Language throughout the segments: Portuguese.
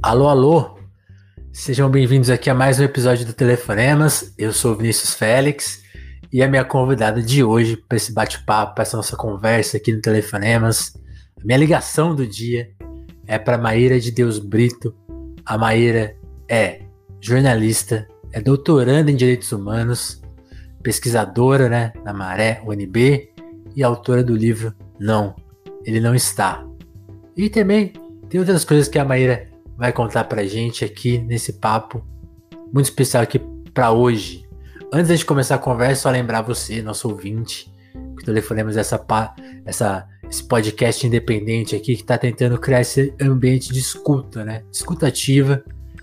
Alô, alô! Sejam bem-vindos aqui a mais um episódio do Telefonemas. Eu sou Vinícius Félix e a minha convidada de hoje para esse bate-papo, para essa nossa conversa aqui no Telefonemas. A minha ligação do dia é para Maíra de Deus Brito. A Maíra é jornalista, é doutoranda em Direitos Humanos, pesquisadora né, na Maré, UNB e autora do livro Não, Ele Não Está. E também tem outras coisas que a Maíra vai contar pra gente aqui nesse papo muito especial aqui para hoje. Antes de começar a conversa, só lembrar você, nosso ouvinte, que telefonemos essa, essa, esse podcast independente aqui que está tentando criar esse ambiente de escuta, né? Escutativa.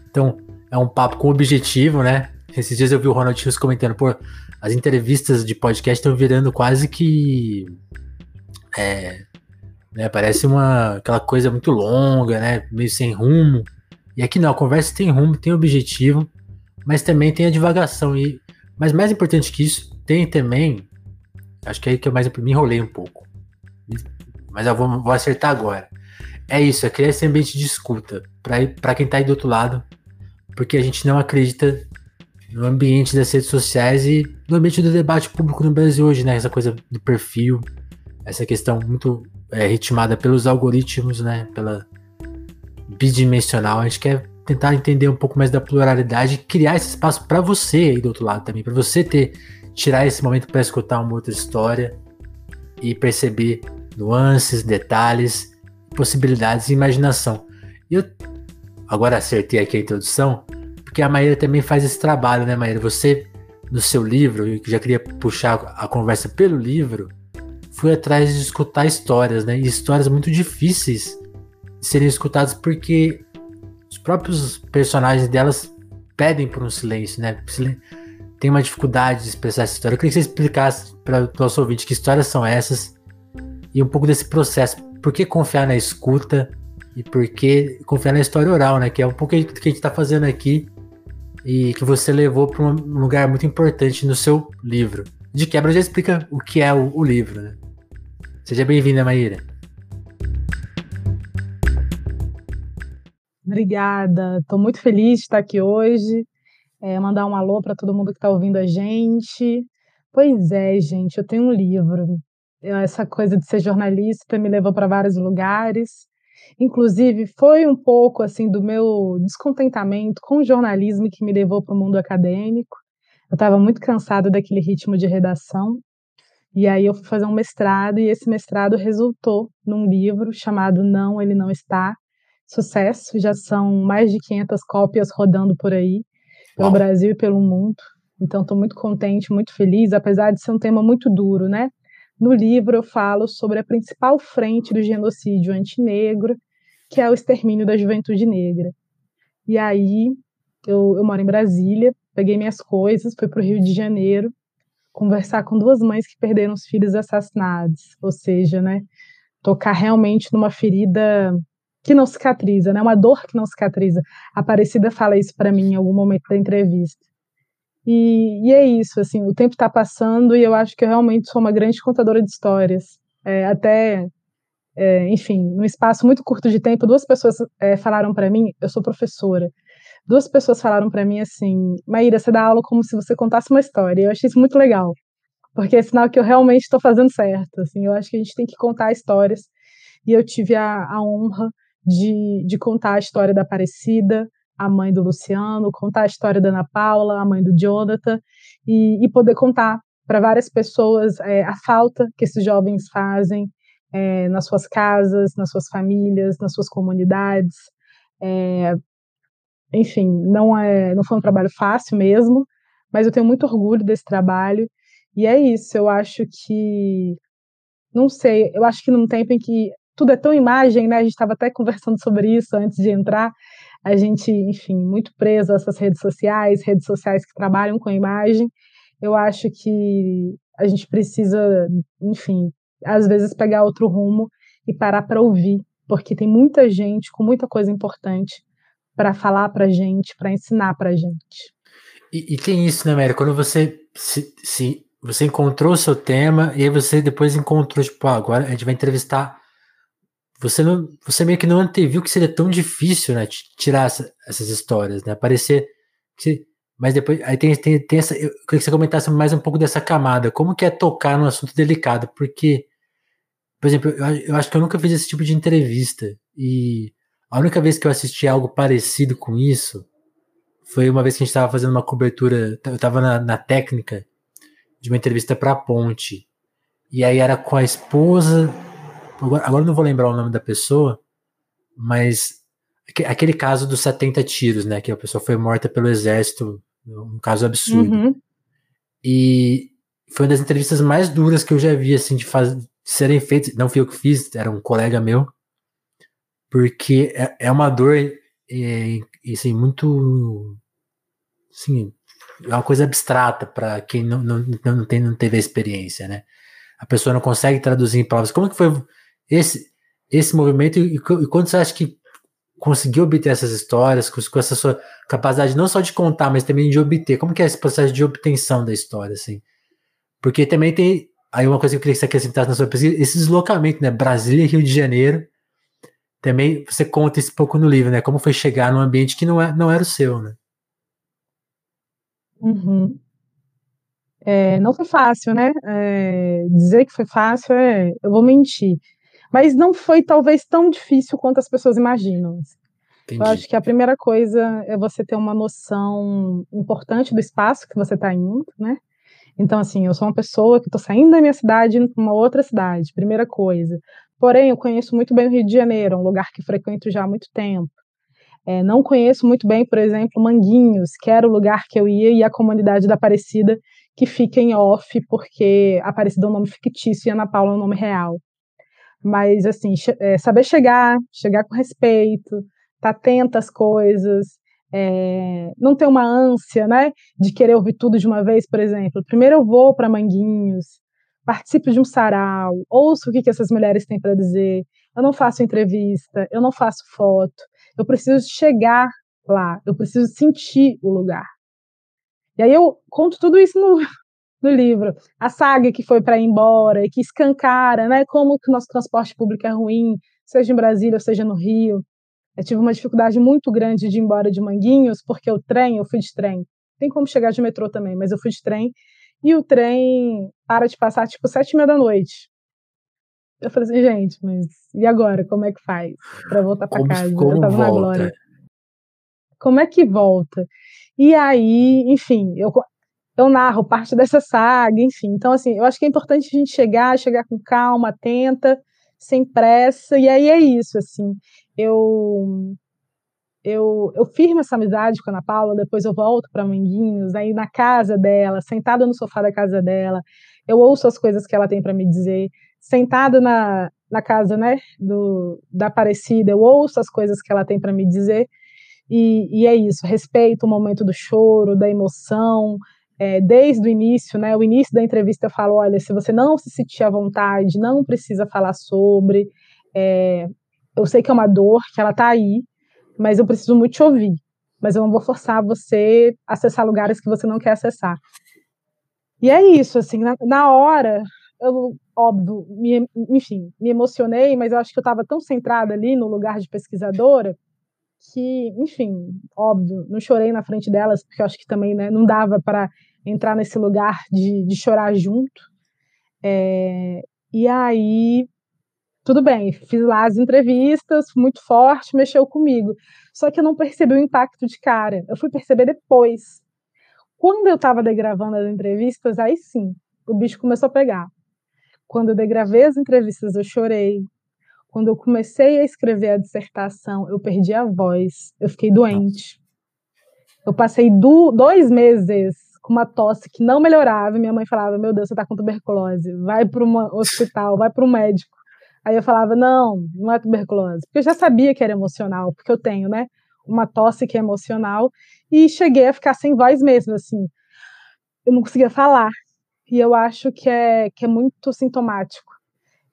Então, é um papo com objetivo, né? Esses dias eu vi o Ronald Rios comentando, pô, as entrevistas de podcast estão virando quase que é, né? Parece uma aquela coisa muito longa, né? Meio sem rumo. E aqui não, a conversa tem rumo, tem objetivo, mas também tem a divagação. E, mas mais importante que isso, tem também. Acho que é aí que eu mais me enrolei um pouco. Mas eu vou, vou acertar agora. É isso, é criar esse ambiente de escuta para quem tá aí do outro lado, porque a gente não acredita no ambiente das redes sociais e no ambiente do debate público no Brasil hoje, né? Essa coisa do perfil, essa questão muito é, ritmada pelos algoritmos, né? Pela bidimensional. A gente quer tentar entender um pouco mais da pluralidade criar esse espaço para você aí do outro lado também, para você ter tirar esse momento para escutar uma outra história e perceber nuances, detalhes, possibilidades e imaginação. E eu agora acertei aqui a introdução, porque a Maíra também faz esse trabalho, né, Maíra? Você no seu livro, eu já queria puxar a conversa pelo livro, fui atrás de escutar histórias, né? Histórias muito difíceis de serem escutadas porque os próprios personagens delas pedem por um silêncio, né? Tem uma dificuldade de expressar essa história. Eu queria que você explicasse para o nosso ouvinte que histórias são essas e um pouco desse processo. Por que confiar na escuta e por que confiar na história oral, né? Que é um pouco o que a gente está fazendo aqui e que você levou para um lugar muito importante no seu livro. De quebra já explica o que é o, o livro, né? Seja bem-vinda, Maíra. Obrigada, estou muito feliz de estar aqui hoje. É, mandar um alô para todo mundo que está ouvindo a gente. Pois é, gente, eu tenho um livro. Essa coisa de ser jornalista me levou para vários lugares. Inclusive, foi um pouco assim do meu descontentamento com o jornalismo que me levou para o mundo acadêmico. Eu estava muito cansada daquele ritmo de redação. E aí eu fui fazer um mestrado e esse mestrado resultou num livro chamado Não, Ele Não Está. Sucesso, já são mais de 500 cópias rodando por aí, pelo Uau. Brasil e pelo mundo. Então estou muito contente, muito feliz, apesar de ser um tema muito duro, né? No livro eu falo sobre a principal frente do genocídio antinegro, que é o extermínio da juventude negra. E aí eu, eu moro em Brasília, peguei minhas coisas, fui para o Rio de Janeiro conversar com duas mães que perderam os filhos assassinados, ou seja, né, tocar realmente numa ferida que não cicatriza, né, uma dor que não cicatriza. A Aparecida fala isso para mim em algum momento da entrevista. E, e é isso, assim, o tempo está passando e eu acho que eu realmente sou uma grande contadora de histórias. É, até, é, enfim, num espaço muito curto de tempo, duas pessoas é, falaram para mim, eu sou professora, duas pessoas falaram para mim assim: Maíra, você dá aula como se você contasse uma história. Eu achei isso muito legal, porque é sinal que eu realmente estou fazendo certo. Assim, eu acho que a gente tem que contar histórias. E eu tive a, a honra de, de contar a história da Aparecida, a mãe do Luciano, contar a história da Ana Paula, a mãe do Jonathan, e, e poder contar para várias pessoas é, a falta que esses jovens fazem é, nas suas casas, nas suas famílias, nas suas comunidades, é, enfim, não é, não foi um trabalho fácil mesmo, mas eu tenho muito orgulho desse trabalho. E é isso, eu acho que não sei, eu acho que num tempo em que tudo é tão imagem, né? A gente estava até conversando sobre isso antes de entrar. A gente, enfim, muito preso a essas redes sociais, redes sociais que trabalham com imagem. Eu acho que a gente precisa, enfim, às vezes pegar outro rumo e parar para ouvir, porque tem muita gente com muita coisa importante para falar para gente, para ensinar para gente. E, e, tem isso, né, Mary? Quando você se, se, você encontrou o seu tema e aí você depois encontrou, tipo, ah, agora a gente vai entrevistar. Você não, você meio que não anteviu que seria tão difícil, né, tirar essa, essas histórias, né, parecer que, mas depois, aí tem, tem, tem essa, eu queria que você comentasse mais um pouco dessa camada, como que é tocar num assunto delicado, porque, por exemplo, eu, eu acho que eu nunca fiz esse tipo de entrevista, e a única vez que eu assisti algo parecido com isso foi uma vez que a gente estava fazendo uma cobertura, eu estava na, na técnica de uma entrevista para a Ponte, e aí era com a esposa Agora, agora não vou lembrar o nome da pessoa, mas aquele caso dos 70 tiros, né? Que a pessoa foi morta pelo exército, um caso absurdo. Uhum. E foi uma das entrevistas mais duras que eu já vi, assim, de, faz, de serem feitas. Não fui eu que fiz, era um colega meu. Porque é, é uma dor, é, assim, muito. Assim, é uma coisa abstrata para quem não, não, não, tem, não teve a experiência, né? A pessoa não consegue traduzir em palavras. Como que foi esse, esse movimento e, e quando você acha que conseguiu obter essas histórias, com, essa sua capacidade não só de contar, mas também de obter? Como que é esse processo de obtenção da história, assim? Porque também tem, aí uma coisa que eu queria que você acrescentasse na sua pesquisa, esse deslocamento, né, Brasília e Rio de Janeiro, também você conta isso pouco no livro, né, como foi chegar num ambiente que não, é, não era o seu, né? Uhum. É, não foi fácil, né? É, dizer que foi fácil, é, eu vou mentir. Mas não foi talvez tão difícil quanto as pessoas imaginam. Entendi. Eu acho que a primeira coisa é você ter uma noção importante do espaço que você está indo, né? Então, assim, eu sou uma pessoa que estou saindo da minha cidade indo para uma outra cidade, primeira coisa. Porém, eu conheço muito bem o Rio de Janeiro, um lugar que frequento já há muito tempo. É, não conheço muito bem, por exemplo, Manguinhos, que era o lugar que eu ia, e a comunidade da Aparecida, que fica em off, porque Aparecida é um nome fictício e Ana Paula é um nome real. Mas, assim, é, saber chegar, chegar com respeito, estar tá atenta às coisas, é, não ter uma ânsia, né, de querer ouvir tudo de uma vez, por exemplo. Primeiro eu vou para Manguinhos, participo de um sarau, ouço o que, que essas mulheres têm para dizer. Eu não faço entrevista, eu não faço foto. Eu preciso chegar lá, eu preciso sentir o lugar. E aí eu conto tudo isso no, no livro. A saga que foi para ir embora e que escancara, né, como que o nosso transporte público é ruim, seja em Brasília seja no Rio. Eu tive uma dificuldade muito grande de ir embora de Manguinhos, porque o trem, eu fui de trem. Tem como chegar de metrô também, mas eu fui de trem. E o trem para de passar, tipo, sete e meia da noite. Eu falei assim, gente, mas e agora? Como é que faz para voltar para casa? Como eu tava volta? na glória. Como é que volta? E aí, enfim, eu, eu narro parte dessa saga, enfim. Então, assim, eu acho que é importante a gente chegar, chegar com calma, atenta, sem pressa, e aí é isso, assim. Eu eu, eu firmo essa amizade com a Ana Paula, depois eu volto para Manguinhos, aí na casa dela, sentada no sofá da casa dela, eu ouço as coisas que ela tem para me dizer, sentada na, na casa, né, do, da Aparecida, eu ouço as coisas que ela tem para me dizer, e, e, é isso, respeito o momento do choro, da emoção, é, desde o início, né? O início da entrevista eu falo, olha, se você não se sentir à vontade, não precisa falar sobre. É, eu sei que é uma dor, que ela tá aí, mas eu preciso muito te ouvir. Mas eu não vou forçar você a acessar lugares que você não quer acessar. E é isso, assim, na, na hora, eu, óbvio, me, enfim, me emocionei, mas eu acho que eu estava tão centrada ali no lugar de pesquisadora que, enfim, óbvio, não chorei na frente delas, porque eu acho que também né, não dava para entrar nesse lugar de, de chorar junto. É, e aí, tudo bem, fiz lá as entrevistas, muito forte, mexeu comigo. Só que eu não percebi o impacto de cara, eu fui perceber depois. Quando eu estava degravando as entrevistas, aí sim, o bicho começou a pegar. Quando eu degravei as entrevistas, eu chorei, quando eu comecei a escrever a dissertação, eu perdi a voz, eu fiquei doente. Eu passei do, dois meses com uma tosse que não melhorava, minha mãe falava: Meu Deus, você está com tuberculose, vai para um hospital, vai para um médico. Aí eu falava: Não, não é tuberculose, porque eu já sabia que era emocional, porque eu tenho, né, uma tosse que é emocional, e cheguei a ficar sem voz mesmo, assim. Eu não conseguia falar, e eu acho que é, que é muito sintomático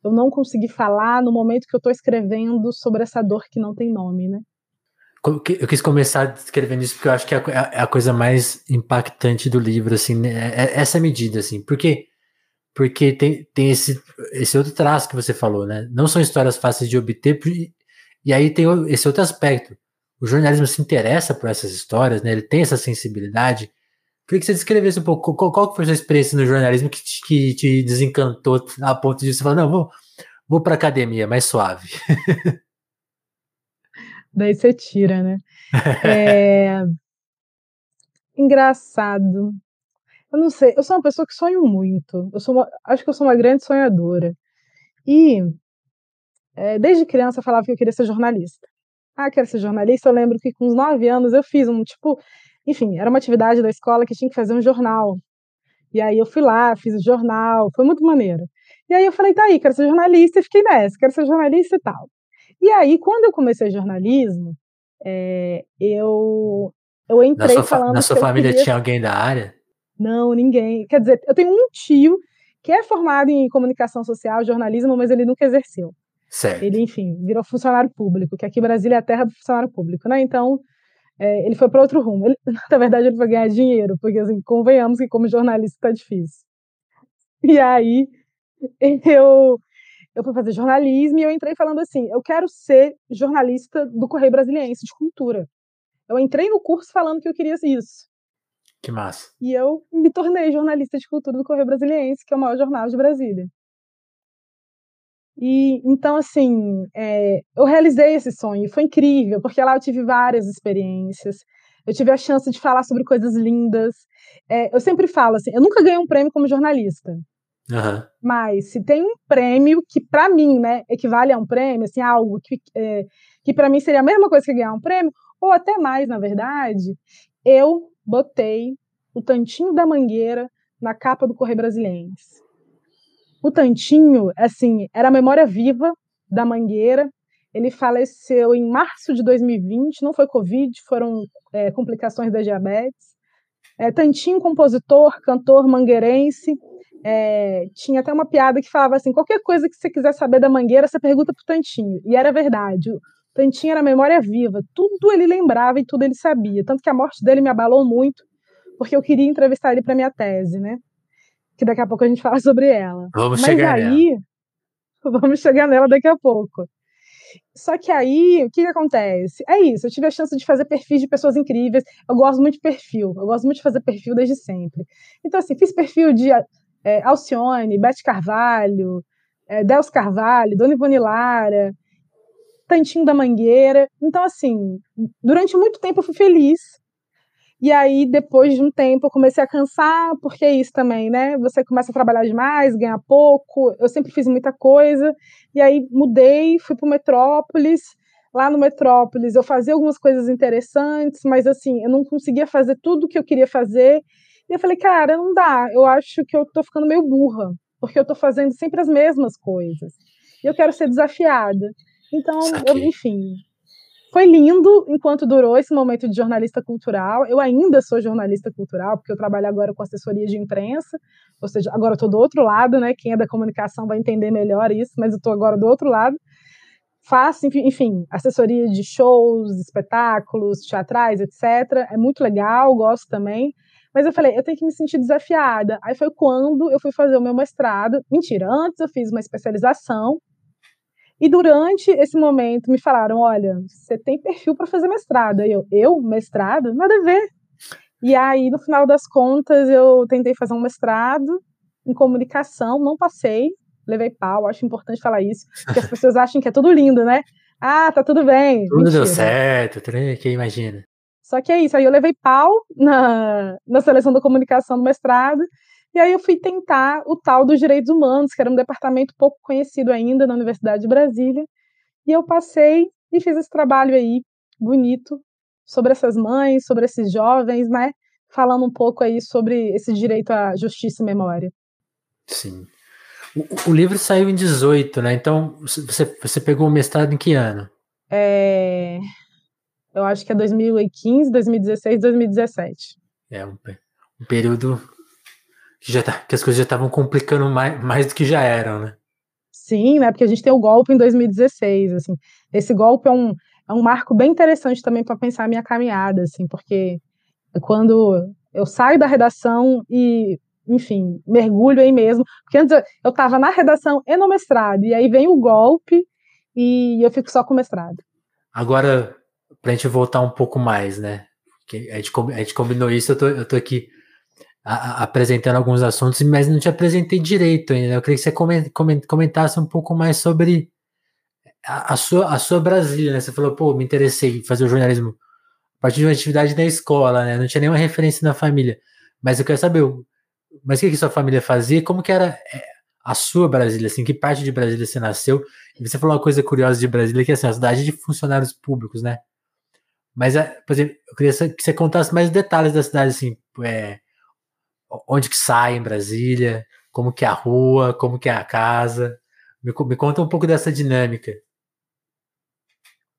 eu não consegui falar no momento que eu estou escrevendo sobre essa dor que não tem nome, né? Eu quis começar escrevendo isso porque eu acho que é, é a coisa mais impactante do livro, assim, né? É, é essa medida, assim, porque porque tem, tem esse, esse outro traço que você falou, né? Não são histórias fáceis de obter, e aí tem esse outro aspecto. O jornalismo se interessa por essas histórias, né? Ele tem essa sensibilidade. Queria que você descrevesse um pouco qual, qual foi a sua experiência no jornalismo que te, que te desencantou a ponto de você falar, não, vou, vou para academia, mais suave. Daí você tira, né? É... Engraçado. Eu não sei, eu sou uma pessoa que sonho muito. Eu sou uma, acho que eu sou uma grande sonhadora. E é, desde criança eu falava que eu queria ser jornalista. Ah, quero ser jornalista. Eu lembro que com uns nove anos eu fiz um tipo, enfim, era uma atividade da escola que tinha que fazer um jornal. E aí eu fui lá, fiz o jornal, foi muito maneiro. E aí eu falei, tá aí, quero ser jornalista, e fiquei nessa, quero ser jornalista e tal. E aí, quando eu comecei jornalismo, é, eu, eu entrei na sua, falando. Na sua família queria... tinha alguém da área? Não, ninguém. Quer dizer, eu tenho um tio que é formado em comunicação social, jornalismo, mas ele nunca exerceu. Certo. Ele, enfim, virou funcionário público, que aqui em Brasília é a terra do funcionário público, né? Então, é, ele foi para outro rumo. Ele, na verdade, ele foi ganhar dinheiro, porque, assim, convenhamos que como jornalista tá difícil. E aí, eu, eu fui fazer jornalismo e eu entrei falando assim, eu quero ser jornalista do Correio Brasiliense de Cultura. Eu entrei no curso falando que eu queria isso. Que massa. E eu me tornei jornalista de cultura do Correio Brasiliense, que é o maior jornal de Brasília. E então, assim, é, eu realizei esse sonho, foi incrível, porque lá eu tive várias experiências, eu tive a chance de falar sobre coisas lindas. É, eu sempre falo assim, eu nunca ganhei um prêmio como jornalista, uhum. mas se tem um prêmio que para mim, né, equivale a um prêmio, assim, algo que, é, que para mim seria a mesma coisa que ganhar um prêmio, ou até mais, na verdade, eu botei o Tantinho da Mangueira na capa do Correio Brasiliense. O Tantinho, assim, era a memória viva da Mangueira. Ele faleceu em março de 2020, não foi Covid, foram é, complicações da diabetes. É, Tantinho, compositor, cantor mangueirense, é, tinha até uma piada que falava assim: qualquer coisa que você quiser saber da Mangueira, você pergunta pro Tantinho. E era verdade. Tantinho era memória viva, tudo ele lembrava e tudo ele sabia. Tanto que a morte dele me abalou muito, porque eu queria entrevistar ele para minha tese, né? Que daqui a pouco a gente fala sobre ela. Vamos Mas chegar aí, nela. vamos chegar nela daqui a pouco. Só que aí, o que, que, acontece? É isso, eu tive a chance de fazer perfis de pessoas incríveis. Eu gosto muito de perfil, eu gosto muito de fazer perfil desde sempre. Então, assim, fiz perfil de é, Alcione, Beth Carvalho, é, Dels Carvalho, Dona Ivone Lara, Tantinho da Mangueira. Então, assim, durante muito tempo eu fui feliz. E aí, depois de um tempo, eu comecei a cansar, porque é isso também, né? Você começa a trabalhar demais, ganhar pouco. Eu sempre fiz muita coisa. E aí, mudei, fui para Metrópolis. Lá no Metrópolis, eu fazia algumas coisas interessantes, mas, assim, eu não conseguia fazer tudo o que eu queria fazer. E eu falei, cara, não dá. Eu acho que eu tô ficando meio burra, porque eu tô fazendo sempre as mesmas coisas. E eu quero ser desafiada. Então, eu, enfim, foi lindo enquanto durou esse momento de jornalista cultural. Eu ainda sou jornalista cultural, porque eu trabalho agora com assessoria de imprensa, ou seja, agora eu estou do outro lado, né? Quem é da comunicação vai entender melhor isso, mas eu estou agora do outro lado. Faço, enfim, assessoria de shows, espetáculos, teatrais, etc. É muito legal, gosto também. Mas eu falei, eu tenho que me sentir desafiada. Aí foi quando eu fui fazer o meu mestrado. Mentira, antes eu fiz uma especialização e durante esse momento me falaram: olha, você tem perfil para fazer mestrado. Aí eu, eu, mestrado? Nada a ver. E aí, no final das contas, eu tentei fazer um mestrado em comunicação, não passei, levei pau. Acho importante falar isso, porque as pessoas acham que é tudo lindo, né? Ah, tá tudo bem. Tudo Mentira. deu certo, quem imagina. Só que é isso, aí eu levei pau na, na seleção da comunicação do mestrado, e aí eu fui tentar o tal dos direitos humanos, que era um departamento pouco conhecido ainda na Universidade de Brasília. E eu passei e fiz esse trabalho aí bonito sobre essas mães, sobre esses jovens, né? Falando um pouco aí sobre esse direito à justiça e memória. Sim. O, o livro saiu em 18, né? Então, você, você pegou o mestrado em que ano? É, eu acho que é 2015, 2016, 2017. É um, um período que, já tá, que as coisas já estavam complicando mais, mais do que já eram, né? Sim, né? Porque a gente tem o golpe em 2016, assim. Esse golpe é um, é um marco bem interessante também para pensar a minha caminhada, assim, porque quando eu saio da redação e enfim, mergulho aí mesmo. Porque antes eu estava na redação e no mestrado, e aí vem o golpe e eu fico só com o mestrado. Agora, para a gente voltar um pouco mais, né? A gente, a gente combinou isso, eu tô, eu tô aqui a, apresentando alguns assuntos, mas não te apresentei direito ainda. Eu queria que você comentasse um pouco mais sobre a, a, sua, a sua Brasília, né? Você falou, pô, me interessei em fazer o jornalismo a partir de uma atividade na escola, né? Não tinha nenhuma referência na família. Mas eu quero saber, mas o que, que sua família fazia? Como que era é, a sua Brasília, assim, que parte de Brasília você nasceu? E você falou uma coisa curiosa de Brasília, que é assim, a cidade de funcionários públicos, né? Mas, é, por exemplo, eu queria que você contasse mais detalhes da cidade, assim, é, onde que sai em Brasília, como que é a rua, como que é a casa. Me, me conta um pouco dessa dinâmica.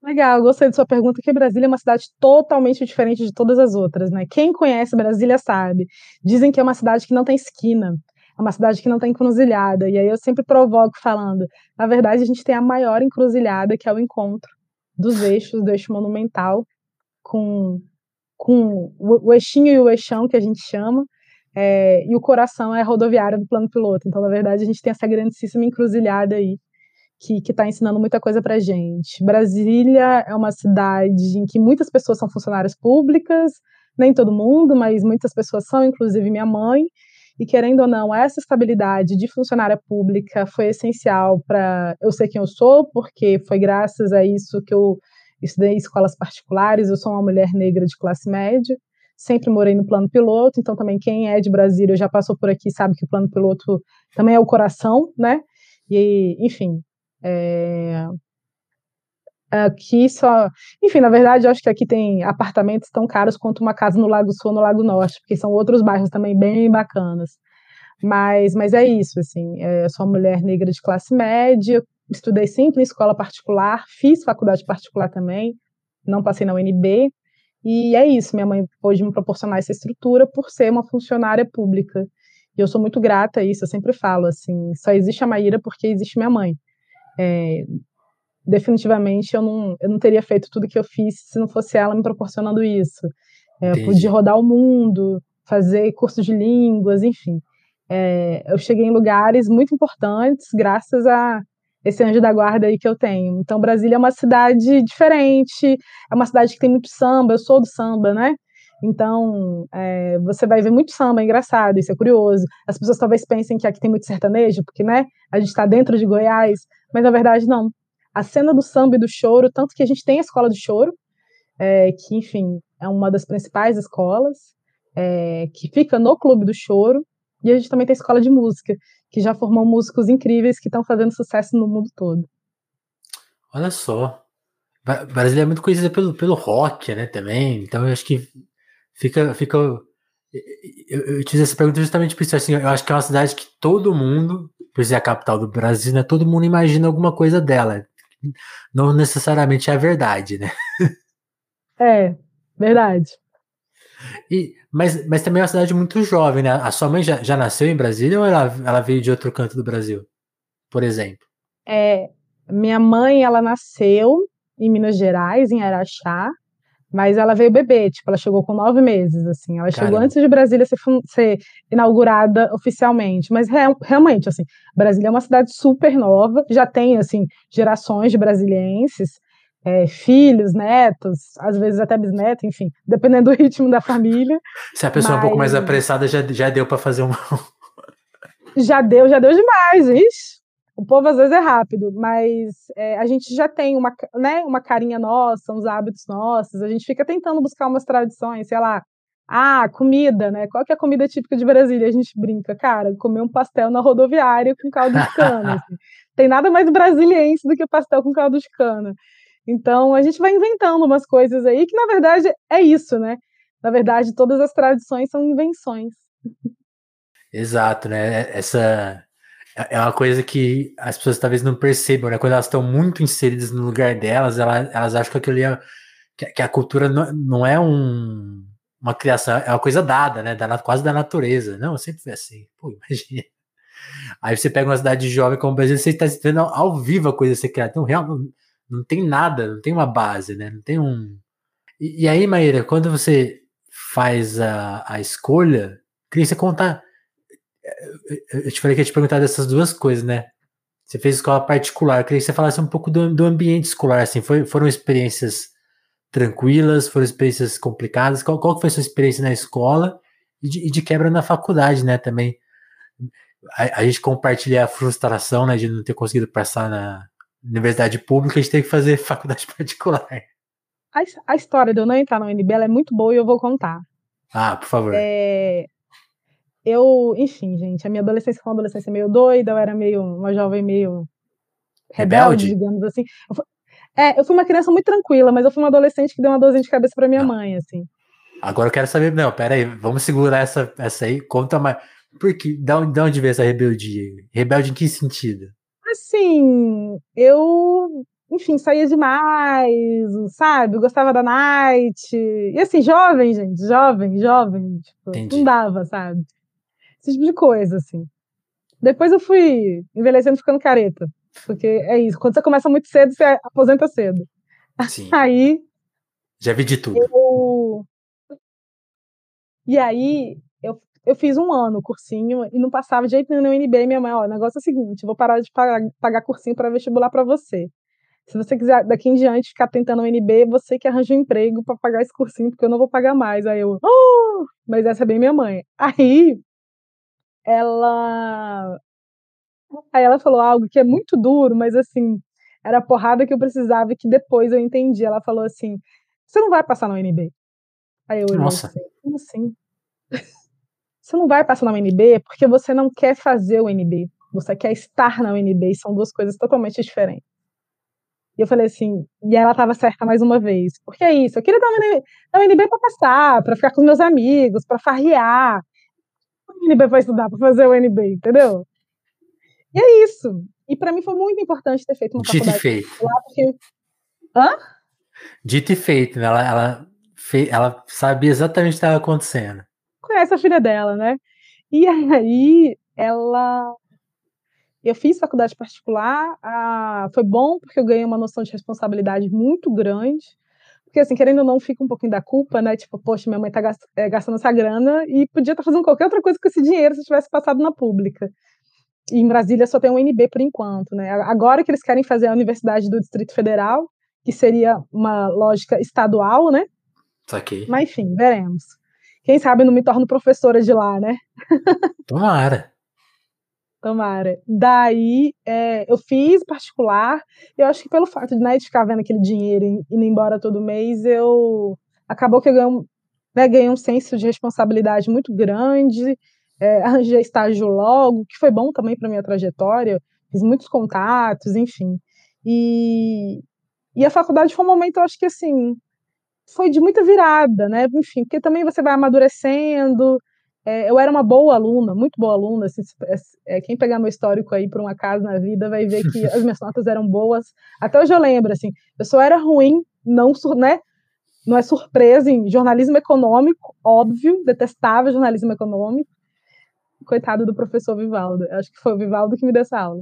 Legal, gostei de sua pergunta, que Brasília é uma cidade totalmente diferente de todas as outras, né? Quem conhece Brasília sabe. Dizem que é uma cidade que não tem esquina, é uma cidade que não tem encruzilhada. E aí eu sempre provoco falando, na verdade a gente tem a maior encruzilhada, que é o encontro dos eixos, do eixo monumental, com, com o eixinho e o eixão, que a gente chama, é, e o coração é rodoviária do plano piloto. Então, na verdade, a gente tem essa grandíssima encruzilhada aí que está ensinando muita coisa para gente. Brasília é uma cidade em que muitas pessoas são funcionárias públicas, nem todo mundo, mas muitas pessoas são, inclusive minha mãe. E querendo ou não, essa estabilidade de funcionária pública foi essencial para eu ser quem eu sou, porque foi graças a isso que eu estudei em escolas particulares. Eu sou uma mulher negra de classe média sempre morei no plano piloto, então também quem é de Brasília já passou por aqui sabe que o plano piloto também é o coração, né? E, enfim, é... aqui só. Enfim, na verdade, eu acho que aqui tem apartamentos tão caros quanto uma casa no Lago Sul no Lago Norte, porque são outros bairros também bem bacanas. Mas, mas é isso, assim, é, eu sou uma mulher negra de classe média, estudei sempre em escola particular, fiz faculdade particular também, não passei na UNB, e é isso, minha mãe pôde me proporcionar essa estrutura por ser uma funcionária pública. E eu sou muito grata a isso, eu sempre falo assim, só existe a Maíra porque existe minha mãe. É, definitivamente eu não, eu não teria feito tudo que eu fiz se não fosse ela me proporcionando isso. É, eu pude rodar o mundo, fazer cursos de línguas, enfim. É, eu cheguei em lugares muito importantes graças a esse anjo da guarda aí que eu tenho. Então, Brasília é uma cidade diferente, é uma cidade que tem muito samba, eu sou do samba, né? Então, é, você vai ver muito samba, é engraçado, isso é curioso. As pessoas talvez pensem que aqui tem muito sertanejo, porque, né, a gente está dentro de Goiás, mas na verdade não. A cena do samba e do choro, tanto que a gente tem a escola do choro, é, que, enfim, é uma das principais escolas, é, que fica no Clube do Choro, e a gente também tem a escola de música, que já formou músicos incríveis que estão fazendo sucesso no mundo todo. Olha só. Brasília é muito conhecida pelo, pelo rock, né, também. Então eu acho que fica. fica eu, eu te fiz essa pergunta justamente por isso. Assim, eu acho que é uma cidade que todo mundo, por ser a capital do Brasil, né, todo mundo imagina alguma coisa dela. Não necessariamente é a verdade, né? É, verdade. E, mas, mas também é uma cidade muito jovem, né? A sua mãe já, já nasceu em Brasília ou ela, ela veio de outro canto do Brasil, por exemplo? É, minha mãe, ela nasceu em Minas Gerais, em Araxá, mas ela veio bebê, tipo, ela chegou com nove meses, assim. Ela Caramba. chegou antes de Brasília ser, ser inaugurada oficialmente. Mas real, realmente, assim, Brasília é uma cidade super nova, já tem, assim, gerações de brasilienses é, filhos, netos, às vezes até bisnetos, enfim, dependendo do ritmo da família. Se a pessoa mas... é um pouco mais apressada, já, já deu para fazer uma. já deu, já deu demais, ixi. O povo às vezes é rápido, mas é, a gente já tem uma, né, uma carinha nossa, uns hábitos nossos, a gente fica tentando buscar umas tradições, sei lá, ah, comida, né? Qual que é a comida típica de Brasília? A gente brinca, cara, comer um pastel na rodoviária com caldo de cana. Assim. Tem nada mais brasiliense do que pastel com caldo de cana. Então a gente vai inventando umas coisas aí que na verdade é isso, né? Na verdade, todas as tradições são invenções. Exato, né? Essa é uma coisa que as pessoas talvez não percebam, né? Quando elas estão muito inseridas no lugar delas, elas, elas acham que aquilo é, que, a cultura não, é um, uma criação, é uma coisa dada, né? Da, quase da natureza. Não, sempre foi assim. Pô, imagina. Aí você pega uma cidade jovem como o Brasil, você está vendo ao, ao vivo a coisa ser criada. Então, realmente não tem nada, não tem uma base, né? Não tem um. E, e aí, Maíra, quando você faz a, a escolha, queria você contar eu te falei que ia te perguntar dessas duas coisas, né? Você fez escola particular, queria que você falasse um pouco do, do ambiente escolar, assim, foi, foram experiências tranquilas, foram experiências complicadas? Qual, qual foi a sua experiência na escola e de, e de quebra na faculdade, né, também? A, a, gente compartilha a frustração, né, de não ter conseguido passar na universidade pública, a gente tem que fazer faculdade particular. A, a história de eu não entrar na UNB é muito boa e eu vou contar. Ah, por favor. É, eu, enfim, gente, a minha adolescência foi uma adolescência meio doida, eu era meio uma jovem meio rebelde, rebelde? digamos assim. Eu, é, eu fui uma criança muito tranquila, mas eu fui uma adolescente que deu uma dorzinha de cabeça para minha ah. mãe, assim. Agora eu quero saber, não, pera aí, vamos segurar essa, essa aí, conta mais. Por que, da onde, da onde veio essa rebeldia? Rebelde em que sentido? Assim, eu, enfim, saía demais, sabe? gostava da night. E assim, jovem, gente, jovem, jovem, tipo, Entendi. não dava, sabe? Esse tipo de coisa, assim. Depois eu fui envelhecendo, ficando careta. Porque é isso, quando você começa muito cedo, você aposenta cedo. Sim. Aí. Já vi de tudo. Eu... E aí, eu, fiz um ano cursinho e não passava de jeito nenhum no UNB. Minha mãe, ó, o negócio é o seguinte: vou parar de pagar, pagar cursinho para vestibular para você. Se você quiser daqui em diante ficar tentando o UNB, você que arranja um emprego para pagar esse cursinho, porque eu não vou pagar mais. Aí eu, oh! mas essa é bem minha mãe. Aí ela Aí ela falou algo que é muito duro, mas assim, era a porrada que eu precisava e que depois eu entendi. Ela falou assim: você não vai passar na UNB. Aí eu olhei Nossa. assim, como assim? Você não vai passar na UNB porque você não quer fazer o UNB. Você quer estar na UNB e são duas coisas totalmente diferentes. E eu falei assim, e ela estava certa mais uma vez. Porque é isso, eu queria dar uma UNB para passar, para ficar com meus amigos, para farrear. O UNB para estudar, para fazer o UNB, entendeu? E é isso. E para mim foi muito importante ter feito uma Dito faculdade. e feito. Lá porque... Hã? Dito e feito, né? Ela, ela, fe... ela sabia exatamente o que estava acontecendo. Conhece a filha dela, né? E aí ela. Eu fiz faculdade particular, ah, foi bom porque eu ganhei uma noção de responsabilidade muito grande. Porque, assim, querendo ou não, fica um pouquinho da culpa, né? Tipo, poxa, minha mãe tá eh, gastando essa grana e podia estar tá fazendo qualquer outra coisa com esse dinheiro se tivesse passado na pública. E em Brasília só tem um UNB por enquanto, né? Agora que eles querem fazer a Universidade do Distrito Federal, que seria uma lógica estadual, né? Saquei. Mas enfim, veremos. Quem sabe não me torno professora de lá, né? Tomara. Tomara. Daí é, eu fiz particular, e eu acho que pelo fato de, né, de ficar vendo aquele dinheiro indo embora todo mês, eu acabou que eu ganhei um, né, ganhei um senso de responsabilidade muito grande é, arranjei estágio logo, que foi bom também para minha trajetória, fiz muitos contatos, enfim. E, e a faculdade foi um momento, eu acho que assim, foi de muita virada, né? Enfim, porque também você vai amadurecendo. É, eu era uma boa aluna, muito boa aluna. Assim, é, quem pegar meu histórico aí por um acaso na vida vai ver que as minhas notas eram boas. Até hoje eu lembro, assim, eu só era ruim, não, né? Não é surpresa em jornalismo econômico, óbvio, detestava jornalismo econômico coitado do professor Vivaldo, acho que foi o Vivaldo que me deu essa aula.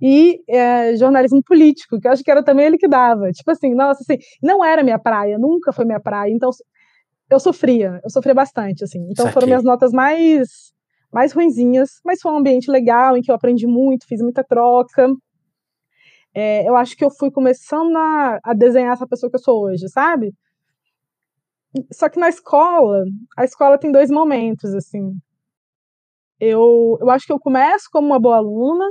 E é, jornalismo político, que eu acho que era também ele que dava. Tipo assim, nossa, assim, não era minha praia, nunca foi minha praia, então eu sofria, eu sofria bastante, assim. Então foram minhas notas mais mais ruinzinhas, mas foi um ambiente legal em que eu aprendi muito, fiz muita troca. É, eu acho que eu fui começando a, a desenhar essa pessoa que eu sou hoje, sabe? Só que na escola, a escola tem dois momentos, assim eu, eu acho que eu começo como uma boa aluna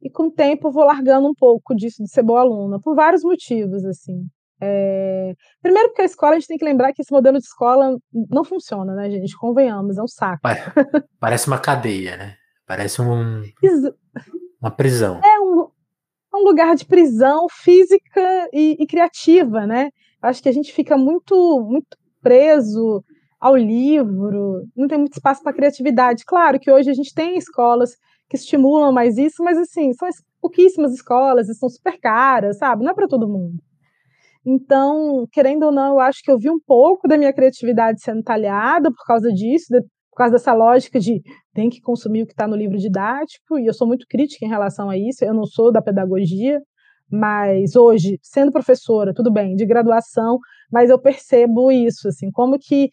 e com o tempo vou largando um pouco disso de ser boa aluna, por vários motivos, assim. É... Primeiro porque a escola, a gente tem que lembrar que esse modelo de escola não funciona, né, gente? Convenhamos, é um saco. Parece uma cadeia, né? Parece um... uma prisão. É um, é um lugar de prisão física e, e criativa, né? Acho que a gente fica muito, muito preso ao livro, não tem muito espaço para criatividade. Claro que hoje a gente tem escolas que estimulam mais isso, mas assim, são pouquíssimas escolas e são super caras, sabe? Não é para todo mundo. Então, querendo ou não, eu acho que eu vi um pouco da minha criatividade sendo talhada por causa disso, por causa dessa lógica de tem que consumir o que está no livro didático, e eu sou muito crítica em relação a isso, eu não sou da pedagogia, mas hoje, sendo professora, tudo bem, de graduação, mas eu percebo isso, assim, como que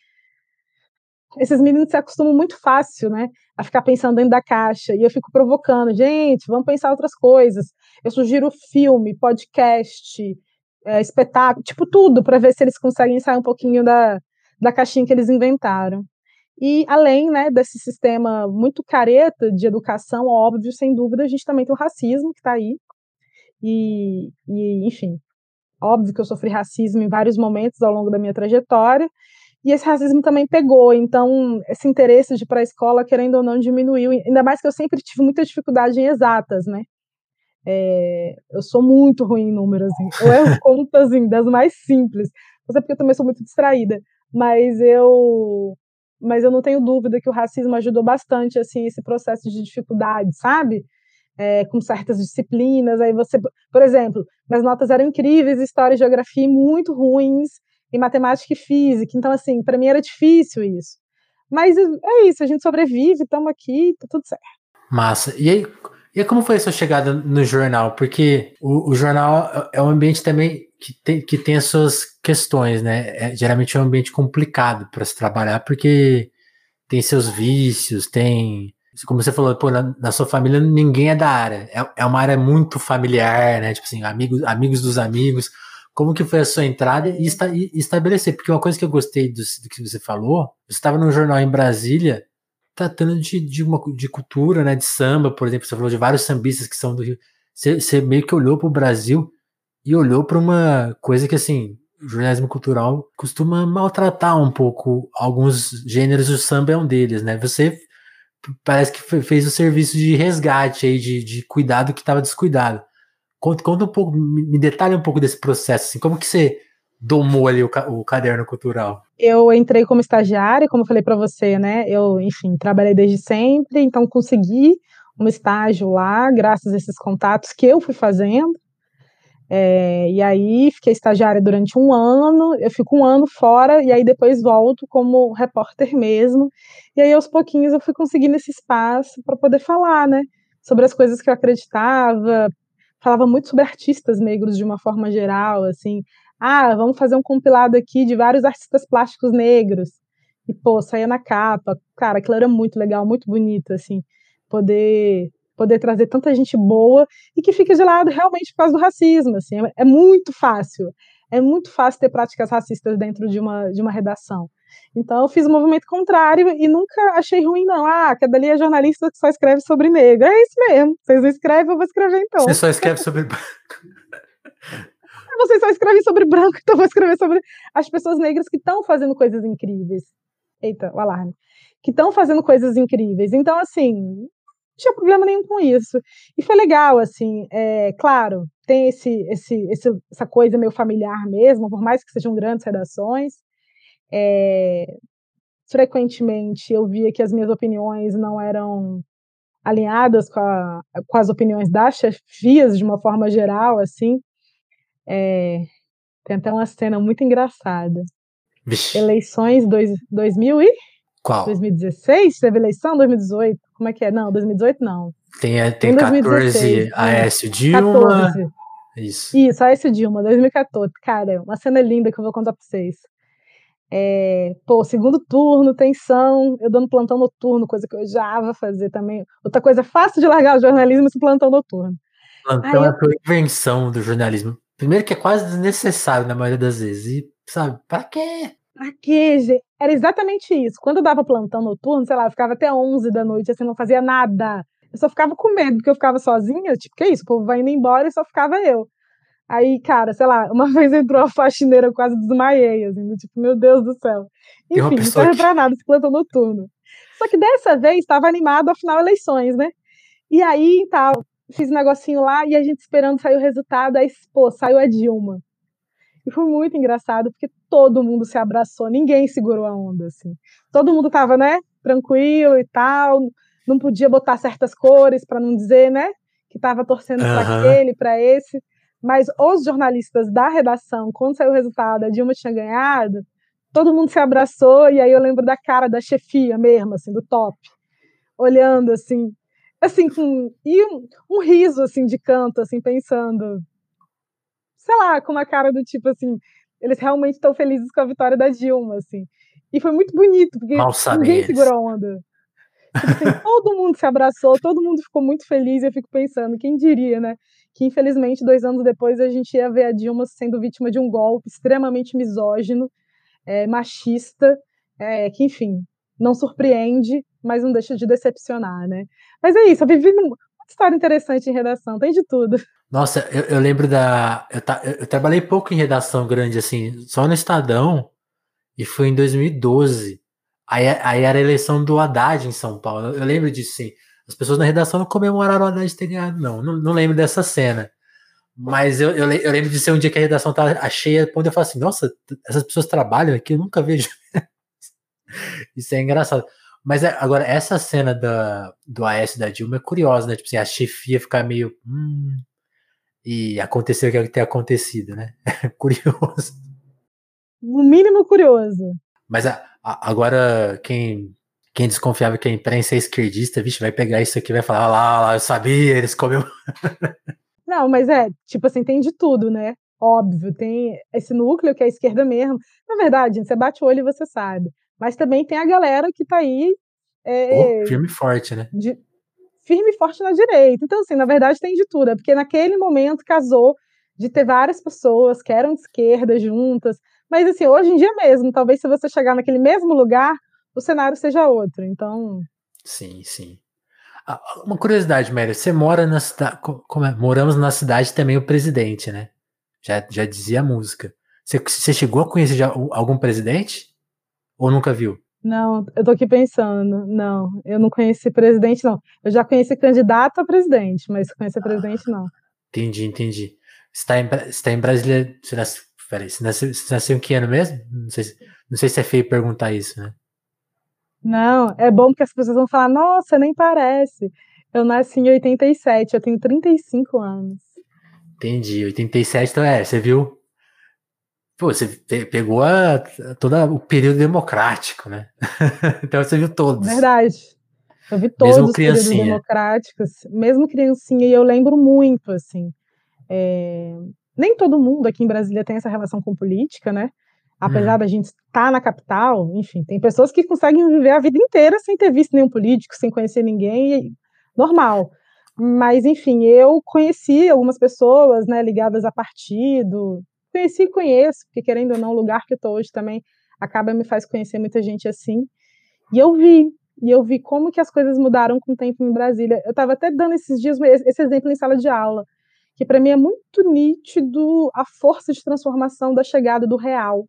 esses meninos se acostumam muito fácil, né? a ficar pensando dentro da caixa. E eu fico provocando, gente, vamos pensar outras coisas. Eu sugiro filme, podcast, é, espetáculo, tipo tudo, para ver se eles conseguem sair um pouquinho da, da caixinha que eles inventaram. E além né, desse sistema muito careta de educação, óbvio, sem dúvida, a gente também tem o racismo que está aí. E, e, enfim, óbvio que eu sofri racismo em vários momentos ao longo da minha trajetória, e esse racismo também pegou, então esse interesse de ir para a escola, querendo ou não, diminuiu, ainda mais que eu sempre tive muita dificuldade em exatas, né? É, eu sou muito ruim em números, assim. eu erro contas assim, das mais simples, mas é porque eu também sou muito distraída, mas eu mas eu não tenho dúvida que o racismo ajudou bastante assim esse processo de dificuldade, sabe? É, com certas disciplinas, aí você, por exemplo, minhas notas eram incríveis, história e geografia muito ruins, em matemática e física, então assim, para mim era difícil isso. Mas é isso, a gente sobrevive, estamos aqui, tá tudo certo. Massa. E aí, e como foi a sua chegada no jornal? Porque o, o jornal é um ambiente também que tem, que tem as suas questões, né? É, geralmente é um ambiente complicado para se trabalhar, porque tem seus vícios, tem. Como você falou, pô, na, na, sua família ninguém é da área. É, é uma área muito familiar, né? Tipo assim, amigos, amigos dos amigos. Como que foi a sua entrada e, esta, e estabelecer? Porque uma coisa que eu gostei do, do que você falou, você estava num jornal em Brasília tratando de, de, uma, de cultura, né, de samba, por exemplo, você falou de vários sambistas que são do Rio. Você, você meio que olhou para o Brasil e olhou para uma coisa que, assim, o jornalismo cultural costuma maltratar um pouco alguns gêneros, o samba é um deles, né? Você parece que fez o serviço de resgate aí, de, de cuidado que estava descuidado. Conta, conta um pouco, me detalhe um pouco desse processo, assim, como que você domou ali o, o caderno cultural? Eu entrei como estagiária, como eu falei para você, né? Eu, enfim, trabalhei desde sempre, então consegui um estágio lá, graças a esses contatos que eu fui fazendo. É, e aí fiquei estagiária durante um ano, eu fico um ano fora e aí depois volto como repórter mesmo. E aí aos pouquinhos eu fui conseguindo esse espaço para poder falar, né, sobre as coisas que eu acreditava. Falava muito sobre artistas negros de uma forma geral, assim, ah, vamos fazer um compilado aqui de vários artistas plásticos negros. E, pô, saía na capa. Cara, aquilo era muito legal, muito bonito, assim, poder poder trazer tanta gente boa e que fica de lado realmente por causa do racismo, assim, é, é muito fácil. É muito fácil ter práticas racistas dentro de uma, de uma redação. Então eu fiz o um movimento contrário e nunca achei ruim, não. Ah, que dali é jornalista que só escreve sobre negro. É isso mesmo. Vocês não escrevem, eu vou escrever então. Você só escreve sobre vocês só escrevem sobre branco, então vou escrever sobre as pessoas negras que estão fazendo coisas incríveis. Eita, o alarme. Que estão fazendo coisas incríveis. Então, assim, não tinha problema nenhum com isso. E foi legal, assim, é, claro, tem esse, esse, esse, essa coisa meio familiar mesmo, por mais que sejam grandes redações. É, frequentemente eu via que as minhas opiniões não eram alinhadas com, a, com as opiniões das chefias de uma forma geral, assim. É, tem até uma cena muito engraçada. Vixe. Eleições dois, 2000 e? Qual? 2016? Teve eleição? 2018? Como é que é? Não, 2018 não. Tem, tem, tem 14 Aécio Dilma. 14. Isso. Isso, Aécio Dilma, 2014. Cara, uma cena linda que eu vou contar pra vocês. É, pô, segundo turno, tensão, eu dando plantão noturno, coisa que eu já vou fazer também. Outra coisa fácil de largar o jornalismo é plantão noturno. Plantão é a invenção do jornalismo. Primeiro que é quase desnecessário na maioria das vezes. E, sabe, pra quê? Pra quê, gente? Era exatamente isso. Quando eu dava plantão noturno, sei lá, eu ficava até 11 da noite, assim, não fazia nada. Eu só ficava com medo, porque eu ficava sozinha, tipo, que isso? O povo vai indo embora e só ficava eu. Aí, cara, sei lá, uma vez entrou a faxineira, eu quase desmaiei, assim, tipo, meu Deus do céu. Enfim, não serve pra nada esse plantão noturno. Só que dessa vez estava animado, afinal, eleições, né? E aí, tal, tá, fiz um negocinho lá e a gente esperando sair o resultado, aí, pô, saiu a Dilma. E foi muito engraçado, porque todo mundo se abraçou, ninguém segurou a onda, assim. Todo mundo tava, né, tranquilo e tal, não podia botar certas cores para não dizer, né, que tava torcendo uhum. para aquele, para esse. Mas os jornalistas da redação, quando saiu o resultado, a Dilma tinha ganhado, todo mundo se abraçou, e aí eu lembro da cara da chefia mesmo, assim, do top, olhando, assim, assim, com e um, um, riso assim de canto, assim, pensando, sei lá, com uma cara do tipo assim, eles realmente estão felizes com a vitória da Dilma, assim. E foi muito bonito, porque ninguém segurou a onda. Tipo assim, todo mundo se abraçou, todo mundo ficou muito feliz, e eu fico pensando, quem diria, né? Que infelizmente, dois anos depois, a gente ia ver a Dilma sendo vítima de um golpe extremamente misógino, é, machista, é, que, enfim, não surpreende, mas não deixa de decepcionar, né? Mas é isso, eu vivi uma história interessante em redação, tem de tudo. Nossa, eu, eu lembro da. Eu, ta, eu, trabalhei pouco em redação grande, assim, só no Estadão, e foi em 2012. Aí, aí era a eleição do Haddad em São Paulo. Eu, lembro disso, sim. As pessoas na redação não comemoraram o Haddad ter ganhado, não. não. Não lembro dessa cena. Mas eu, eu, eu, lembro de ser um dia que a redação tá cheia, quando eu falo assim, nossa, essas pessoas trabalham aqui, eu nunca vejo. Isso é engraçado. Mas é, agora, essa cena da, do AS da Dilma é curiosa, né? Tipo assim, a chefia ficar meio. Hum, e aconteceu o que tem acontecido, né? curioso. No mínimo curioso. Mas a, a, agora, quem, quem desconfiava que a imprensa é esquerdista, vixe, vai pegar isso aqui e vai falar, lá, lá, eu sabia, eles comeu. Não, mas é, tipo assim, tem de tudo, né? Óbvio, tem esse núcleo que é a esquerda mesmo. Na verdade, você bate o olho e você sabe. Mas também tem a galera que tá aí. É, oh, firme e forte, né? De, firme e forte na direita. Então, assim, na verdade tem de tudo. É porque naquele momento casou de ter várias pessoas que eram de esquerda juntas. Mas, assim, hoje em dia mesmo, talvez se você chegar naquele mesmo lugar, o cenário seja outro. Então. Sim, sim. Ah, uma curiosidade, Méria, você mora na cidade. Como é? Moramos na cidade também o presidente, né? Já, já dizia a música. Você, você chegou a conhecer já algum presidente? Ou nunca viu? Não, eu tô aqui pensando. Não, eu não conheci presidente, não. Eu já conheci candidato a presidente, mas conhecer ah, presidente, não. Entendi, entendi. Você tá em, você tá em Brasília. Você nasceu, peraí, você nasceu, você nasceu em que ano mesmo? Não sei, não sei se é feio perguntar isso, né? Não, é bom porque as pessoas vão falar, nossa, nem parece. Eu nasci em 87, eu tenho 35 anos. Entendi, 87, então é, você viu Pô, você pegou a, todo o período democrático, né? então você viu todos. Verdade. Eu vi todos mesmo os períodos democráticos, mesmo criancinha, e eu lembro muito, assim. É... Nem todo mundo aqui em Brasília tem essa relação com política, né? Apesar hum. da gente estar tá na capital, enfim, tem pessoas que conseguem viver a vida inteira sem ter visto nenhum político, sem conhecer ninguém, normal. Mas, enfim, eu conheci algumas pessoas, né, ligadas a partido, conheci e conheço, porque querendo ou não, o lugar que eu estou hoje também acaba me faz conhecer muita gente assim. E eu vi, e eu vi como que as coisas mudaram com o tempo em Brasília. Eu estava até dando esses dias esse exemplo em sala de aula, que para mim é muito nítido a força de transformação da chegada do real.